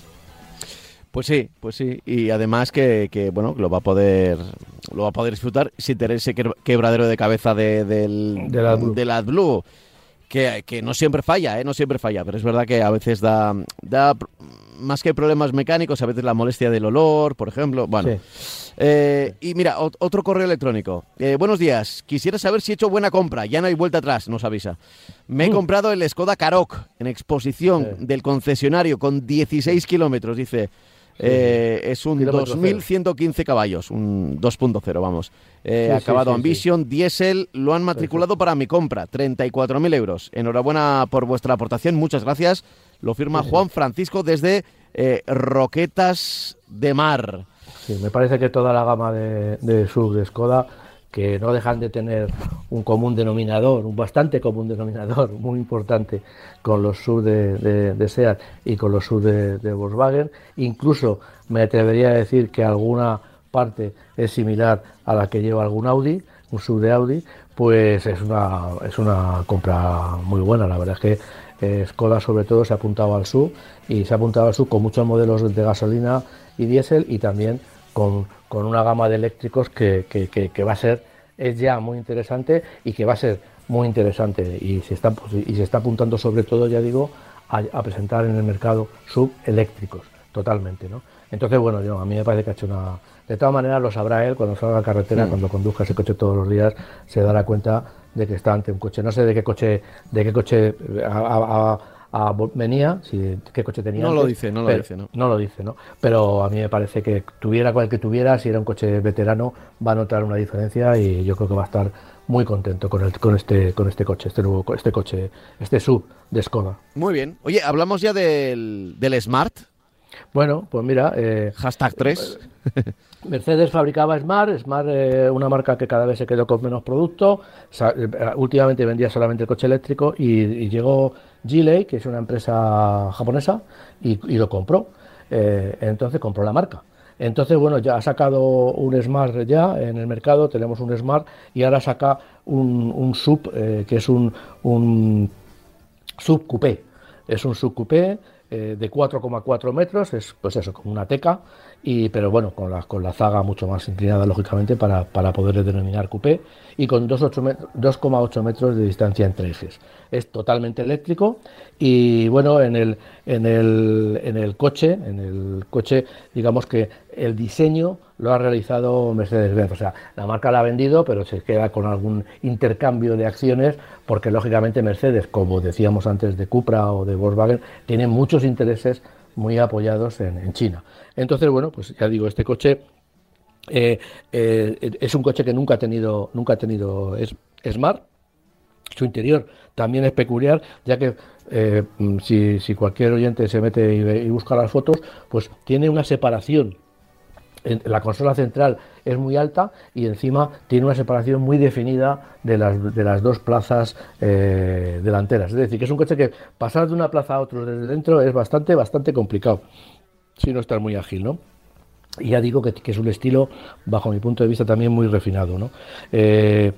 Pues sí, pues sí. Y además que, que, bueno, lo va a poder lo va a poder disfrutar sin tener ese que- quebradero de cabeza de- del, Del AdBlue. del AdBlue, que, que no siempre falla, ¿eh? No siempre falla, pero es verdad que a veces da, da más que problemas mecánicos, a veces la molestia del olor, por ejemplo. Bueno, Sí. Eh, y mira, ot- otro correo electrónico. Eh, buenos días. Quisiera saber si he hecho buena compra. Ya no hay vuelta atrás, nos avisa. Me he comprado el Skoda Karoq en exposición. Sí. del concesionario con 16 kilómetros, dice. Eh, es un Kilómetro cero. 2115 caballos, un 2.0, vamos. Eh, Sí, acabado sí, Ambition, diésel, lo han matriculado para mi compra, 34.000 euros. Enhorabuena por vuestra aportación, muchas gracias. Lo firma Juan Francisco desde eh, Roquetas de Mar. Sí, me parece que toda la gama de, de sub de Skoda, que no dejan de tener un común denominador, un bastante común denominador, muy importante, con los sub de, de- SEAT y con los sub de, Volkswagen. Incluso me atrevería a decir que alguna parte es similar a la que lleva algún Audi, un sub de Audi, pues es una, es una compra muy buena. La verdad es que eh, Skoda sobre todo se ha apuntado al sub y se ha apuntado al sub con muchos modelos de gasolina y diésel y también con, con una gama de eléctricos que, que- que- que va a ser, es ya muy interesante y que va a ser muy interesante y se está, pues, y se está apuntando sobre todo, ya digo, a, a presentar en el mercado subeléctricos, totalmente, ¿no? Entonces, bueno, yo, a mí me parece que ha hecho una... De todas maneras, lo sabrá él cuando salga a carretera, cuando conduzca ese coche todos los días, se dará cuenta de que está ante un coche. No sé de qué coche, de qué coche a- venía, si, qué coche tenía. No lo dice, no lo pero- dice, ¿no? no lo dice, ¿no? Pero a mí me parece que tuviera cual que tuviera, si era un coche veterano, va a notar una diferencia y yo creo que va a estar muy contento con, el, con este con este coche, este nuevo este coche, este sub de Skoda. Muy bien. Oye, hablamos ya del, del Smart, Bueno, pues mira, eh, hashtag 3. Mercedes fabricaba Smart, Smart eh, una marca que cada vez se quedó con menos producto. Sa- eh, últimamente vendía solamente el coche eléctrico y, y llegó Geely, que es una empresa japonesa, y, y lo compró. Eh, entonces compró la marca. Entonces, bueno, ya ha sacado un Smart ya en el mercado, tenemos un Smart y ahora saca un, un sub, eh, que es un, un sub coupé. Es un sub coupé eh, de 4,4 metros, es pues eso, como una teca, y, pero bueno, con la, con la zaga mucho más inclinada, lógicamente, para, para poder denominar coupé, y con 2,8 met- 2,8 metros de distancia entre ejes. Es totalmente eléctrico y bueno, en el, en el, en el coche, en el coche, digamos que el diseño lo ha realizado Mercedes-Benz. O sea, la marca la ha vendido, pero se queda con algún intercambio de acciones, porque lógicamente Mercedes, como decíamos antes de Cupra o de Volkswagen, tiene muchos intereses muy apoyados en, en China. Entonces, bueno, pues ya digo, este coche eh, eh, es un coche que nunca ha tenido, nunca ha tenido es, Smart. Su interior también es peculiar, ya que eh, mm, si, si cualquier oyente se mete y, y busca las fotos, pues tiene una separación en- la consola central es muy alta y encima tiene una separación muy definida de las, de las dos plazas eh, delanteras. Es decir, que es un coche que pasar de una plaza a otra desde dentro es bastante, bastante complicado, si no estás muy ágil, ¿no? Y ya digo que, que es un estilo, bajo mi punto de vista, también muy refinado. ¿no? Eh,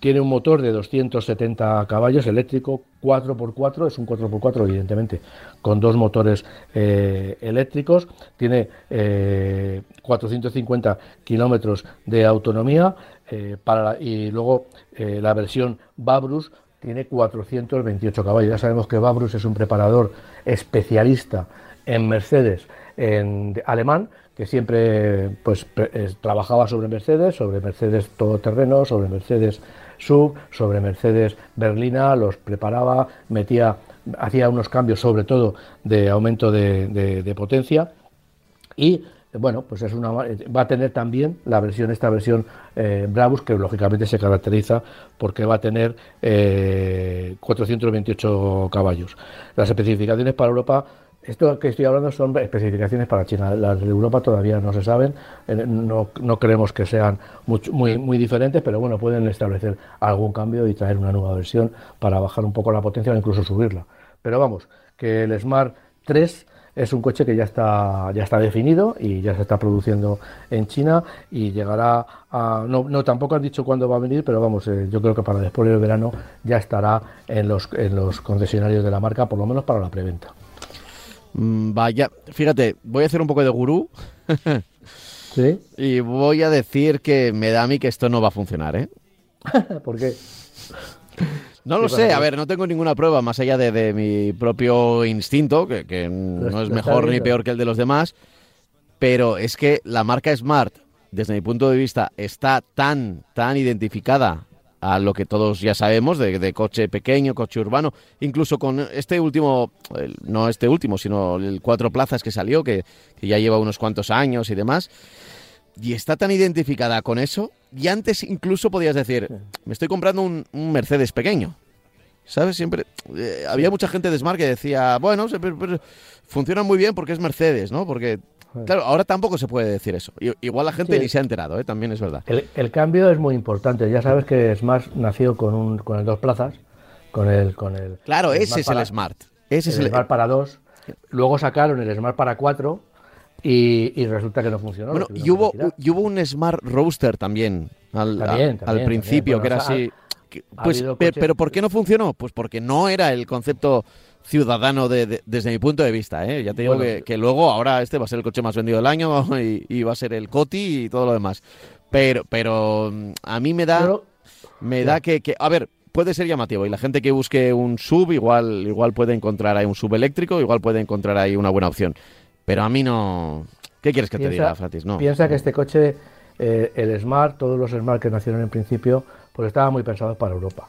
tiene un motor de 270 caballos eléctrico, 4x4, es un 4x4 evidentemente, con dos motores eh, eléctricos, tiene eh, 450 kilómetros de autonomía eh, para y luego eh, la versión Babrus tiene 428 caballos. Ya sabemos que Babrus es un preparador especialista en Mercedes en alemán que siempre pues eh, trabajaba sobre Mercedes, sobre Mercedes todoterreno, sobre Mercedes sub, sobre Mercedes berlina, los preparaba, metía, hacía unos cambios sobre todo de aumento de, potencia y bueno, pues es una va a tener también la versión, esta versión eh, Brabus, que lógicamente se caracteriza porque va a tener eh, 428 caballos. Las especificaciones para Europa, esto que estoy hablando son especificaciones para China. Las de Europa todavía no se saben, eh, no, no creemos que sean much- muy, muy diferentes, pero bueno, pueden establecer algún cambio y traer una nueva versión para bajar un poco la potencia o incluso subirla. Pero vamos, que el Smart 3 es un coche que ya está, ya está definido y ya se está produciendo en China y llegará a... No, no tampoco han dicho cuándo va a venir, pero vamos, eh, yo creo que para después del verano ya estará en los, en los concesionarios de la marca, por lo menos para la preventa. Mm, vaya, fíjate, voy a hacer un poco de gurú ¿Sí? y voy a decir que me da a mí que esto no va a funcionar, ¿eh? Porque No lo sé, a ver, no tengo ninguna prueba más allá de, de mi propio instinto, que, que no es mejor ni peor que el de los demás. pero es que la marca Smart, desde mi punto de vista, está tan, tan identificada a lo que todos ya sabemos de, de coche pequeño, coche urbano, incluso con este último, no este último, sino el cuatro plazas que salió, que, que ya lleva unos cuantos años y demás, y está tan identificada con eso, y antes incluso podías decir, me estoy comprando un, un Mercedes pequeño. ¿Sabes? Siempre eh, había mucha gente de Smart que decía, bueno, se- pero- pero funciona muy bien porque es Mercedes, ¿no? Porque, claro, ahora tampoco se puede decir eso. Igual la gente Sí. ni se ha enterado, ¿eh? También es verdad. El, el cambio es muy importante. Ya sabes que Smart nació con, un, con el dos plazas, con el, con el Claro, el ese es para- el Smart. Ese es el Smart para dos. Luego sacaron el Smart para cuatro y, y resulta que no funcionó. Bueno, y hubo, y hubo un Smart Roadster también al, También, a- también, al principio, también. que era Bueno, o sea, así. que- pues, coches- pero ¿por qué no funcionó? Pues porque no era el concepto ciudadano de- de- desde mi punto de vista. ¿eh? Ya te digo Bueno, que, que luego ahora este va a ser el coche más vendido del año y, y va a ser el Coti y todo lo demás. Pero, pero mm, a mí me da, Pero- me da que, que- a ver, puede ser llamativo y la gente que busque un sub igual, igual puede encontrar ahí un sub eléctrico, igual puede encontrar ahí una buena opción. Pero a mí no. ¿Qué quieres que te diga, Fratis? No. Piensa que este coche, eh, el Smart, todos los Smart que nacieron en principio, pues estaban muy pensados para Europa.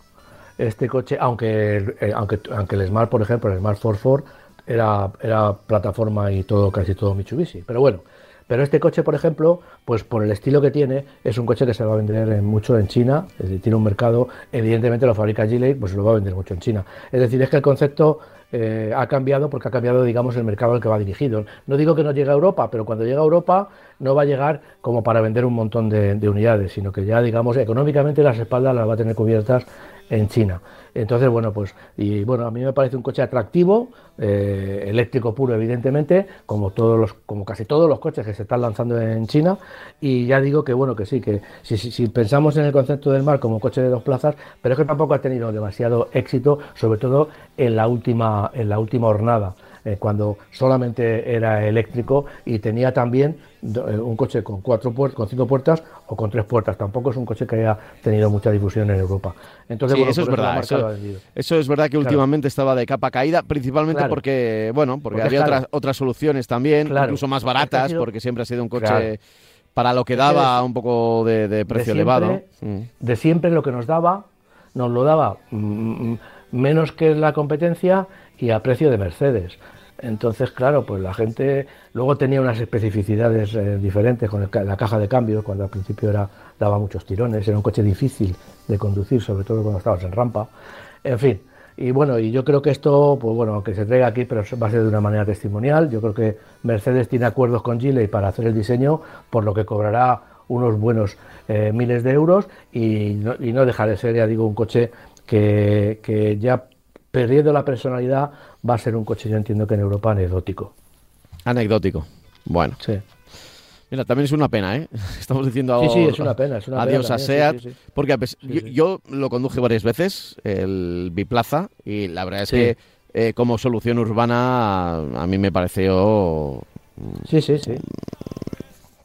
Este coche, aunque, el- eh, aunque, aunque el Smart, por ejemplo, el Smart 44 era, era plataforma y todo, casi todo Mitsubishi. Pero bueno, pero este coche, por ejemplo, pues por el estilo que tiene, es un coche que se va a vender en- mucho en China, es decir, tiene un mercado, evidentemente lo fabrica Geely, pues lo va a vender mucho en China. Es decir, es que el concepto eh, ha cambiado porque ha cambiado, digamos, el mercado al que va dirigido. No digo que no llegue a Europa, pero cuando llega a Europa no va a llegar como para vender un montón de unidades, sino que ya, digamos, económicamente las espaldas las va a tener cubiertas en China. Entonces, bueno, pues, y bueno, a mí me parece un coche atractivo, eh, eléctrico puro, evidentemente, como todos los, como casi todos los coches que se están lanzando en China. Y ya digo que bueno, que sí, que si, si- si pensamos en el concepto del mar como coche de dos plazas, pero es que tampoco ha tenido demasiado éxito, sobre todo en la última, en la última hornada. Eh, cuando solamente era eléctrico y tenía también eh, un coche con cuatro puertas, con cinco puertas o con tres puertas. Tampoco es un coche que haya tenido mucha difusión en Europa. Entonces, Sí, bueno, eso es verdad. Eso, es verdad que Claro. últimamente estaba de capa caída, principalmente Claro. porque, bueno, porque, había otras, otras soluciones también, incluso más baratas, sido- porque siempre ha sido un coche para lo que daba un poco de, de precio de elevado. siempre- Mm. de siempre lo que nos daba, nos lo daba mm, menos que la competencia y a precio de Mercedes. Entonces, claro, pues la gente luego tenía unas especificidades eh, diferentes con la caja de cambios, cuando al principio era, daba muchos tirones, era un coche difícil de conducir, sobre todo cuando estabas en rampa. En fin, y bueno, y yo creo que esto, pues bueno, aunque se traiga aquí, pero va a ser de una manera testimonial. Yo creo que Mercedes tiene acuerdos con Geely para hacer el diseño, por lo que cobrará unos buenos eh, miles de euros y no, y de ser, ya digo, un coche que, que ya perdiendo la personalidad va a ser un coche, yo entiendo que en Europa anecdótico. Anecdótico. Bueno, Sí. mira, también es una pena, ¿eh? Estamos diciendo Sí, sí, es una pena, es una pena adiós a también, SEAT, sí, sí. porque pes- Sí, yo, sí. yo lo conduje varias veces, el biplaza, y la verdad es que eh, como solución urbana a mí me pareció Sí, sí, sí.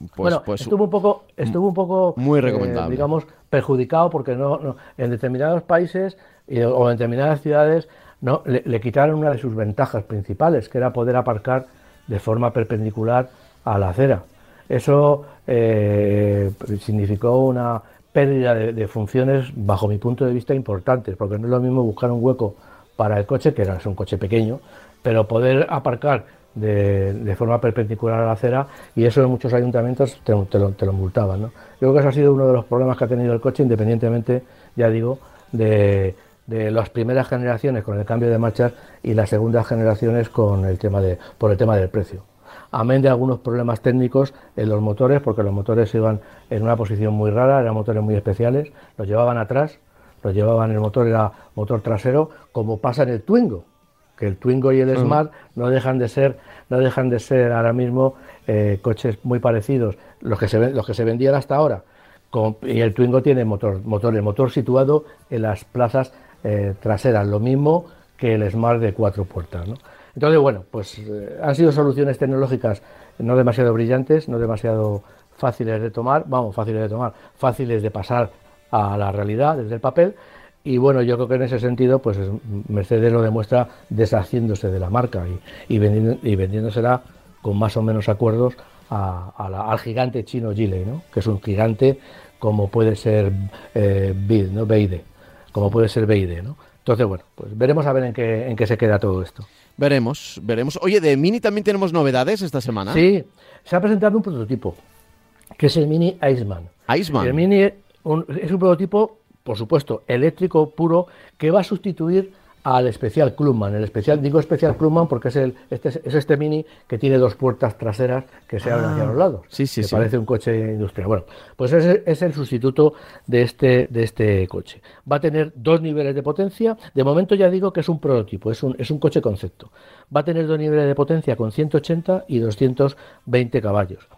Pues, bueno, pues estuvo un poco, estuvo un poco, muy eh, recomendable. digamos, perjudicado porque no, no- en determinados países o en determinadas ciudades no le, le quitaron una de sus ventajas principales, que era poder aparcar de forma perpendicular a la acera. Eso eh, significó una pérdida de, de funciones, bajo mi punto de vista, importantes, porque no es lo mismo buscar un hueco para el coche, que era es un coche pequeño, pero poder aparcar de, forma perpendicular a la acera y eso en muchos ayuntamientos te, te lo, te lo multaban. ¿no? Yo creo que ese ha sido uno de los problemas que ha tenido el coche, independientemente, ya digo, de, de las primeras generaciones con el cambio de marchas y las segundas generaciones con el tema de, por el tema del precio. Amén de algunos problemas técnicos en los motores, porque los motores iban en una posición muy rara, eran motores muy especiales, los llevaban atrás, los llevaban, el motor era motor trasero, como pasa en el Twingo, que el Twingo y el Smart no dejan de ser, no dejan de ser ahora mismo eh, coches muy parecidos, los que se los que se vendían hasta ahora. Con- y el Twingo tiene motor, motor, el motor situado en las plazas eh, traseras, lo mismo que el Smart de cuatro puertas. ¿no? Entonces, bueno, pues eh, han sido soluciones tecnológicas no demasiado brillantes, no demasiado fáciles de tomar, vamos, fáciles de tomar, fáciles de pasar a la realidad desde el papel. Y bueno, yo creo que en ese sentido, pues es- Mercedes lo demuestra deshaciéndose de la marca y, y, vendiendo- y vendiéndosela con más o menos acuerdos al gigante chino Geely, ¿no? que es un gigante como puede ser eh, BID, ¿no? BID, como puede ser BID. ¿no? Entonces, bueno, pues veremos a ver en qué, en qué se queda todo esto. Veremos, veremos. Oye, de Mini también tenemos novedades esta semana. Sí, se ha presentado un prototipo, que es el Mini Iceman. Iceman. El Mini es un prototipo, por supuesto, eléctrico puro, que va a sustituir al especial Clubman. El especial, digo especial Clubman porque es, el, este, es este Mini que tiene dos puertas traseras que se abren hacia Ah, los lados. sí, sí, que sí. parece un coche industrial. Bueno, pues es, es el sustituto de este, de este coche. Va a tener dos niveles de potencia. De momento ya digo que es un prototipo, es un, es un coche concepto. Va a tener dos niveles de potencia con 180 y 220 caballos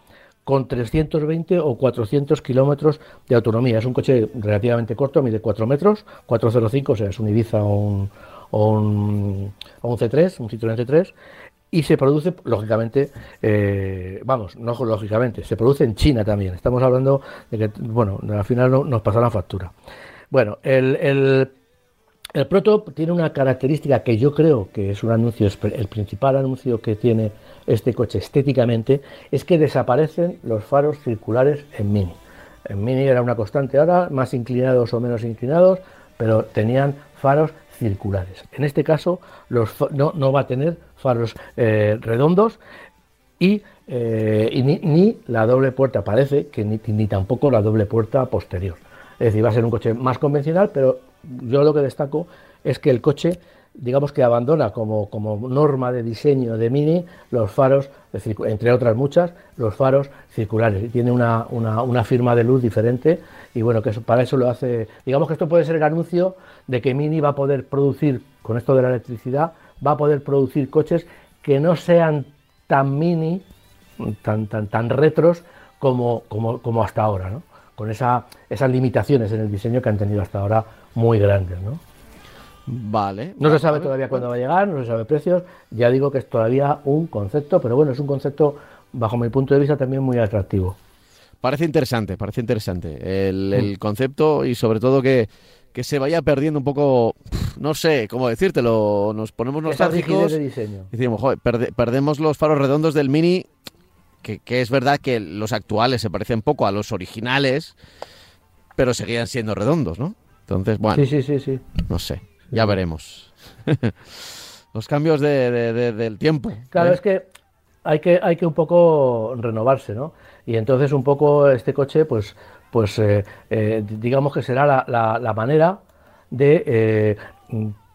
con 320 o 400 kilómetros de autonomía. Es un coche relativamente corto, mide 4 metros, 405, o sea, es un Ibiza o un, un, un C3, un Citroën C3, y se produce, lógicamente, eh, vamos, no lógicamente, se produce en China también. Estamos hablando de que, bueno, al final no, nos pasará factura. Bueno, el, el Proto tiene una característica que yo creo que es un anuncio, el principal anuncio que tiene este coche estéticamente, es que desaparecen los faros circulares en Mini. En Mini era una constante ahora, más inclinados o menos inclinados, pero tenían faros circulares. En este caso no, va a tener faros eh, redondos y, eh, ni, la doble puerta, parece que ni, ni tampoco la doble puerta posterior. Es decir, va a ser un coche más convencional, pero yo lo que destaco es que el coche, digamos que abandona como, como norma de diseño de Mini los faros, entre otras muchas, los faros circulares. Y tiene una, una, una firma de luz diferente y bueno, que eso, para eso lo hace, digamos que esto puede ser el anuncio de que Mini va a poder producir, con esto de la electricidad, va a poder producir coches que no sean tan mini, tan, tan, tan retros como, como, como hasta ahora, ¿no? con esa, esas limitaciones en el diseño que han tenido hasta ahora muy grandes. ¿no? Vale. No se sabe todavía cuándo va a llegar, no se sabe precios, ya digo que es todavía un concepto, pero bueno, es un concepto, bajo mi punto de vista, también muy atractivo. Parece interesante, parece interesante el, el concepto y sobre todo que, que, se vaya perdiendo un poco, no sé cómo decírtelo, nos ponemos nostálgicos de diseño. y decimos, joder, perde, perdemos los faros redondos del Mini, que, que, es verdad que los actuales se parecen poco a los originales, pero seguían siendo redondos, ¿no? Entonces, bueno, sí, sí, sí, sí. no sé, ya veremos. los cambios de, de, de, del tiempo. Claro, ¿eh? es que hay que hay que un poco renovarse, ¿no? Y entonces un poco este coche, pues, pues eh, eh, digamos que será la, la, la manera de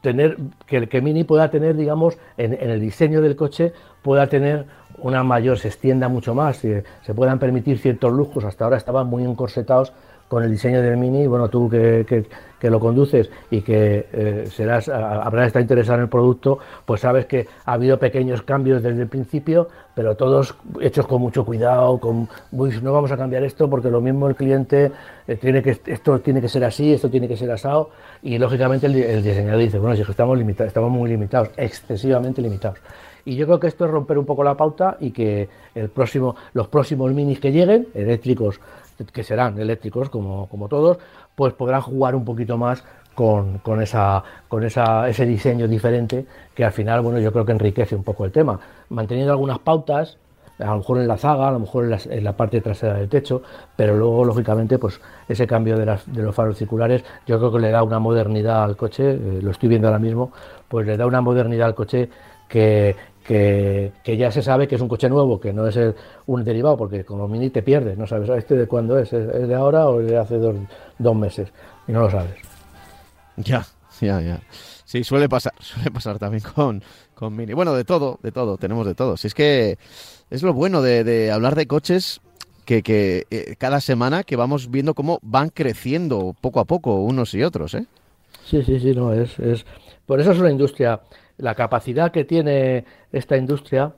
tener que el que Mini pueda tener, digamos, en, en, el diseño del coche pueda tener una mayor, se extienda mucho más, se, se puedan permitir ciertos lujos. Hasta ahora estaban muy encorsetados con el diseño del Mini, bueno, tú que, que, lo conduces y que eh, serás, habrás estado interesado en el producto, pues sabes que ha habido pequeños cambios desde el principio, pero todos hechos con mucho cuidado, con, no vamos a cambiar esto porque lo mismo el cliente eh, tiene que, esto tiene que ser así, esto tiene que ser asado, y lógicamente el, diseñador dice, bueno, si que estamos limitados, estamos muy limitados, excesivamente limitados. Y yo creo que esto es romper un poco la pauta y que el próximo, los próximos minis que lleguen, eléctricos, que serán eléctricos como, como todos, pues podrán jugar un poquito más con, con, esa, con esa, ese diseño diferente que al final, bueno, yo creo que enriquece un poco el tema, manteniendo algunas pautas, a lo mejor en la zaga, a lo mejor en la, parte trasera del techo, pero luego, lógicamente, pues ese cambio de, las, de, los faros circulares, yo creo que le da una modernidad al coche, eh, lo estoy viendo ahora mismo, pues le da una modernidad al coche que, que, que, ya se sabe que es un coche nuevo, que no es el, un derivado, porque con los mini te pierdes, no sabes este de cuándo es, es de ahora o es de hace dos, dos meses, y no lo sabes. Ya, ya, ya. Sí, suele pasar, suele pasar también con, con Mini. Bueno, de todo, de todo, tenemos de todo. Si es que es lo bueno de, de hablar de coches que, que eh, cada semana que vamos viendo cómo van creciendo poco a poco unos y otros, ¿eh? Sí, sí, sí, no, es, es... Por eso es una industria, la capacidad que tiene esta industria,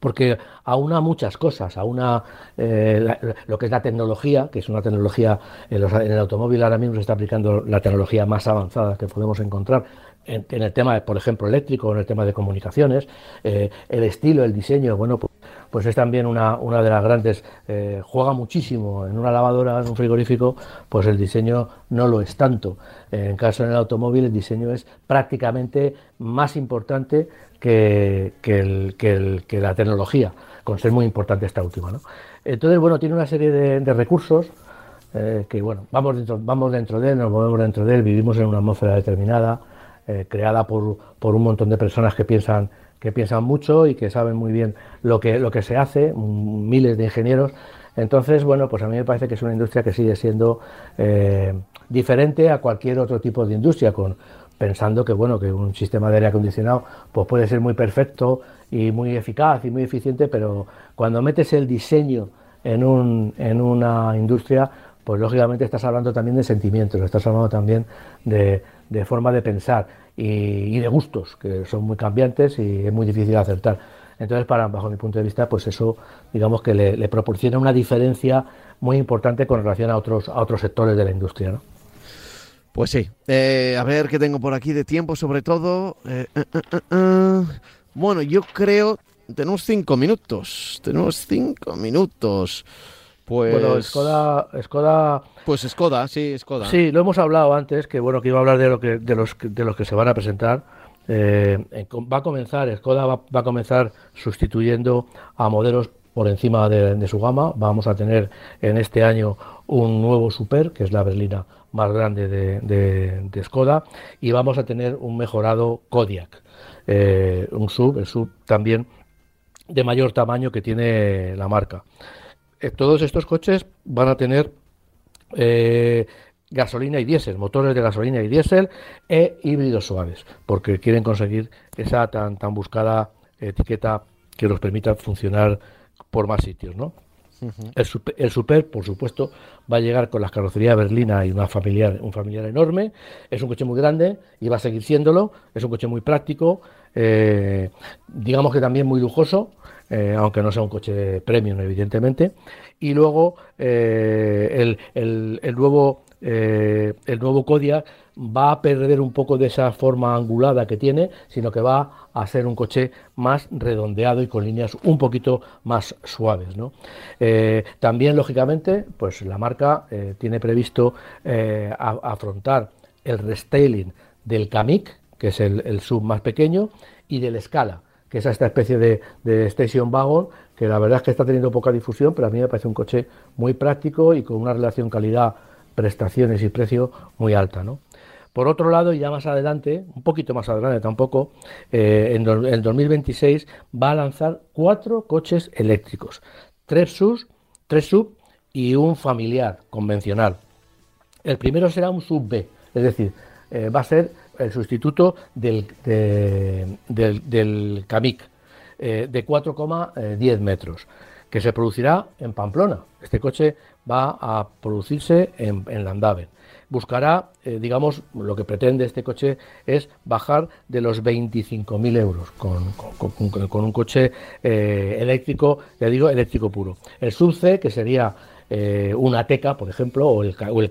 porque aúna muchas cosas, aúna eh, la, lo que es la tecnología, que es una tecnología, en, en, el automóvil ahora mismo se está aplicando la tecnología más avanzada que podemos encontrar, en, en el tema, por ejemplo, eléctrico, en el tema de comunicaciones, eh, el estilo, el diseño, bueno, pues, pues es también una, una de las grandes, eh, juega muchísimo en una lavadora, en un frigorífico, pues el diseño no lo es tanto. En caso del automóvil el diseño es prácticamente más importante que, el, que, la tecnología, con ser muy importante esta última. ¿no? Entonces, bueno, tiene una serie de, recursos eh, que, bueno, vamos dentro, vamos dentro de él, nos movemos dentro de él, vivimos en una atmósfera determinada, eh, creada por, por un montón de personas que piensan que piensan mucho y que saben muy bien lo que, lo que se hace, miles de ingenieros. Entonces, bueno, pues a mí me parece que es una industria que sigue siendo eh, diferente a cualquier otro tipo de industria, pensando que bueno, que un sistema de aire acondicionado pues puede ser muy perfecto y muy eficaz y muy eficiente, pero cuando metes el diseño en, un, en una industria, pues lógicamente estás hablando también de sentimientos, estás hablando también de, de forma de pensar y, de gustos, que son muy cambiantes y es muy difícil acertar. Entonces, para, bajo mi punto de vista, pues eso, digamos que le, proporciona una diferencia muy importante con relación a otros, a otros sectores de la industria. ¿no? Pues sí. Eh, a ver qué tengo por aquí de tiempo, sobre todo. Eh, eh, bueno, yo creo. Tenemos cinco minutos. Tenemos cinco minutos. Pues... Bueno, Skoda, Skoda... Pues Skoda, sí, Skoda. Sí, lo hemos hablado antes, que bueno, que iba a hablar de, lo que, de, los, de los que se van a presentar. va a comenzar, Skoda va, a comenzar sustituyendo a modelos por encima de, su gama. Vamos a tener en este año un nuevo Super, que es la berlina más grande de, Skoda, y vamos a tener un mejorado Kodiak, eh, un sub, el sub también de mayor tamaño que tiene la marca. Eh, todos estos coches van a tener eh, gasolina y diésel, motores de gasolina y diésel e híbridos suaves, porque quieren conseguir esa tan, tan buscada etiqueta que los permita funcionar por más sitios, ¿no? el, super, por supuesto, va a llegar con las carrocerías berlina y una familiar, un familiar enorme. Es un coche muy grande y va a seguir siéndolo. Es un coche muy práctico, eh, digamos que también muy lujoso, eh, aunque no sea un coche premium, evidentemente. Y luego eh, el, el, nuevo el nuevo Kodiaq va a perder un poco de esa forma angulada que tiene, sino que va a ser un coche más redondeado y con líneas un poquito más suaves. Eh, también, lógicamente, pues la marca eh, tiene previsto eh, afrontar el restyling del Kamiq, que es el, sub más pequeño, y del Scala, que es esta especie de, station wagon que la verdad es que está teniendo poca difusión, pero a mí me parece un coche muy práctico y con una relación calidad prestaciones y precio muy alta. ¿no? Por otro lado, ya más adelante, un poquito más adelante tampoco, eh, en, el 2026 va a lanzar cuatro coches eléctricos, tres sub, tres sub y un familiar convencional. El primero será un sub B, es decir, eh, va a ser el sustituto del, del, Kamiq eh, de 4,10 metros, que se producirá en Pamplona. Este coche va a producirse en, en Landaven buscará, eh, digamos, lo que pretende este coche es bajar de los 25.000 euros con, con, un coche eh, eléctrico, ya digo, eléctrico puro. El sub-C, que sería eh, una Teca, por ejemplo, o el, o el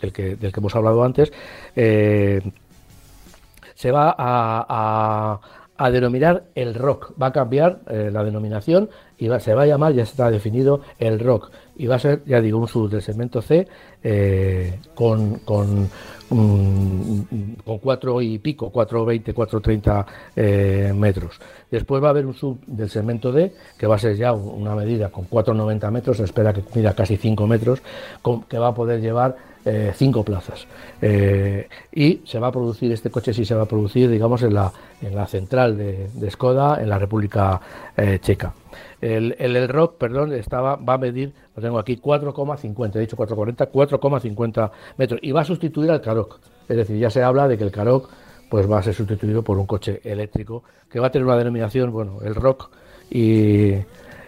del que, del que hemos hablado antes, se va a, denominar el rock. Va a cambiar la denominación y se va a llamar, ya está definido, el rock y va a ser, ya digo, un sub del segmento C eh, con, con, con 4 y pico, 4,20, 4,30 eh, metros. Después va a haber un sub del segmento D, que va a ser ya una medida con 4,90 metros, se espera que mida casi 5 metros, que va a poder llevar 5 eh, plazas. y se va a producir, este coche sí se va a producir, digamos, en la, en la central de, de Skoda, en la República Checa. El, el, rock, perdón, estaba, va a medir, lo tengo aquí, 4,50, he dicho 4,40, 4,50 metros. Y va a sustituir al Karoq. Es decir, ya se habla de que el Karoq pues va a ser sustituido por un coche eléctrico que va a tener una denominación, bueno, el rock y,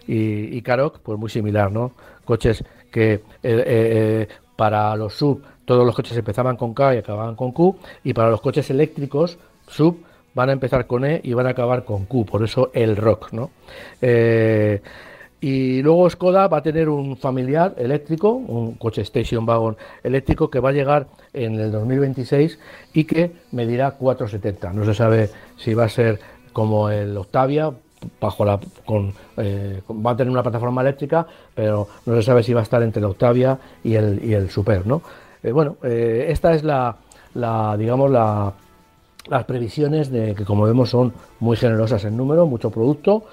y, y pues muy similar, ¿no? Coches que eh, eh, para los sub, todos los coches empezaban con K y acababan con Q, y para los coches eléctricos, sub, van a empezar con E y van a acabar con Q, por eso el rock, ¿no? Eh, y luego Skoda va a tener un familiar eléctrico, un coche station wagon eléctrico que va a llegar en el 2026 y que medirá 4,70. No se sabe si va a ser como el Octavia, bajo la con, va a tener una plataforma eléctrica, pero no se sabe si va a estar entre el Octavia y el, y el Super, ¿no? bueno, esta es la, la digamos la las previsiones de que como vemos son muy generosas en número, mucho producto,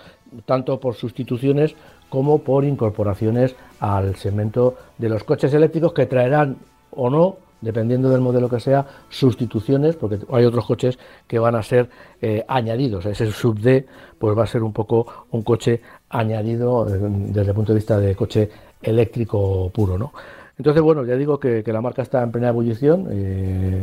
tanto por sustituciones como por incorporaciones al segmento de los coches eléctricos que traerán o no, dependiendo del modelo que sea, sustituciones, porque hay otros coches que van a ser eh, añadidos. Ese sub D pues va a ser un poco un coche añadido eh, desde el punto de vista de coche eléctrico puro, ¿no? Entonces, bueno, ya digo que, la marca está en plena ebullición, eh,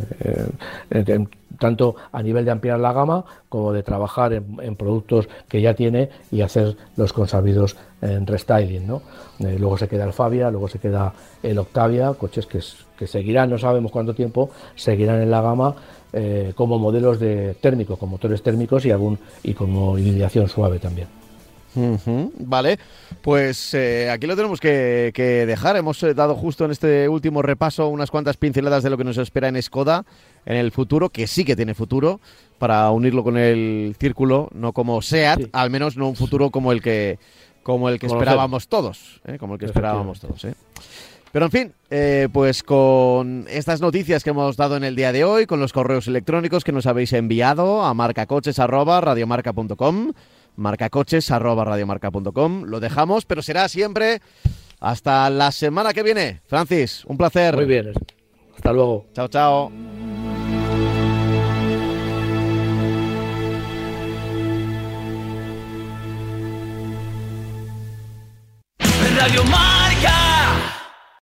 tanto a nivel de ampliar la gama como de trabajar en, productos que ya tiene y hacer los consabidos en restyling. ¿no? Eh, luego se queda el Fabia, luego se queda el Octavia, coches que, que seguirán, no sabemos cuánto tiempo, seguirán en la gama como modelos de térmicos, con motores térmicos y, algún, y como hibridación suave también vale, pues eh, aquí lo tenemos que, dejar. Hemos eh, dado justo en este último repaso unas cuantas pinceladas de lo que nos espera en Skoda en el futuro, que sí que tiene futuro, para unirlo con el círculo, no como SEAT, al menos no un futuro como el que, como el que esperábamos todos, ¿eh? como el que esperábamos todos. Pero en fin, pues con estas noticias que hemos dado en el día de hoy, con los correos electrónicos que nos habéis enviado a marcacoches@radiomarca.com marcacoches.radiomarca.com. Lo dejamos, pero será siempre hasta la semana que viene. Francis, un placer. Muy bien. Hasta luego. Chao, chao. Radio mind.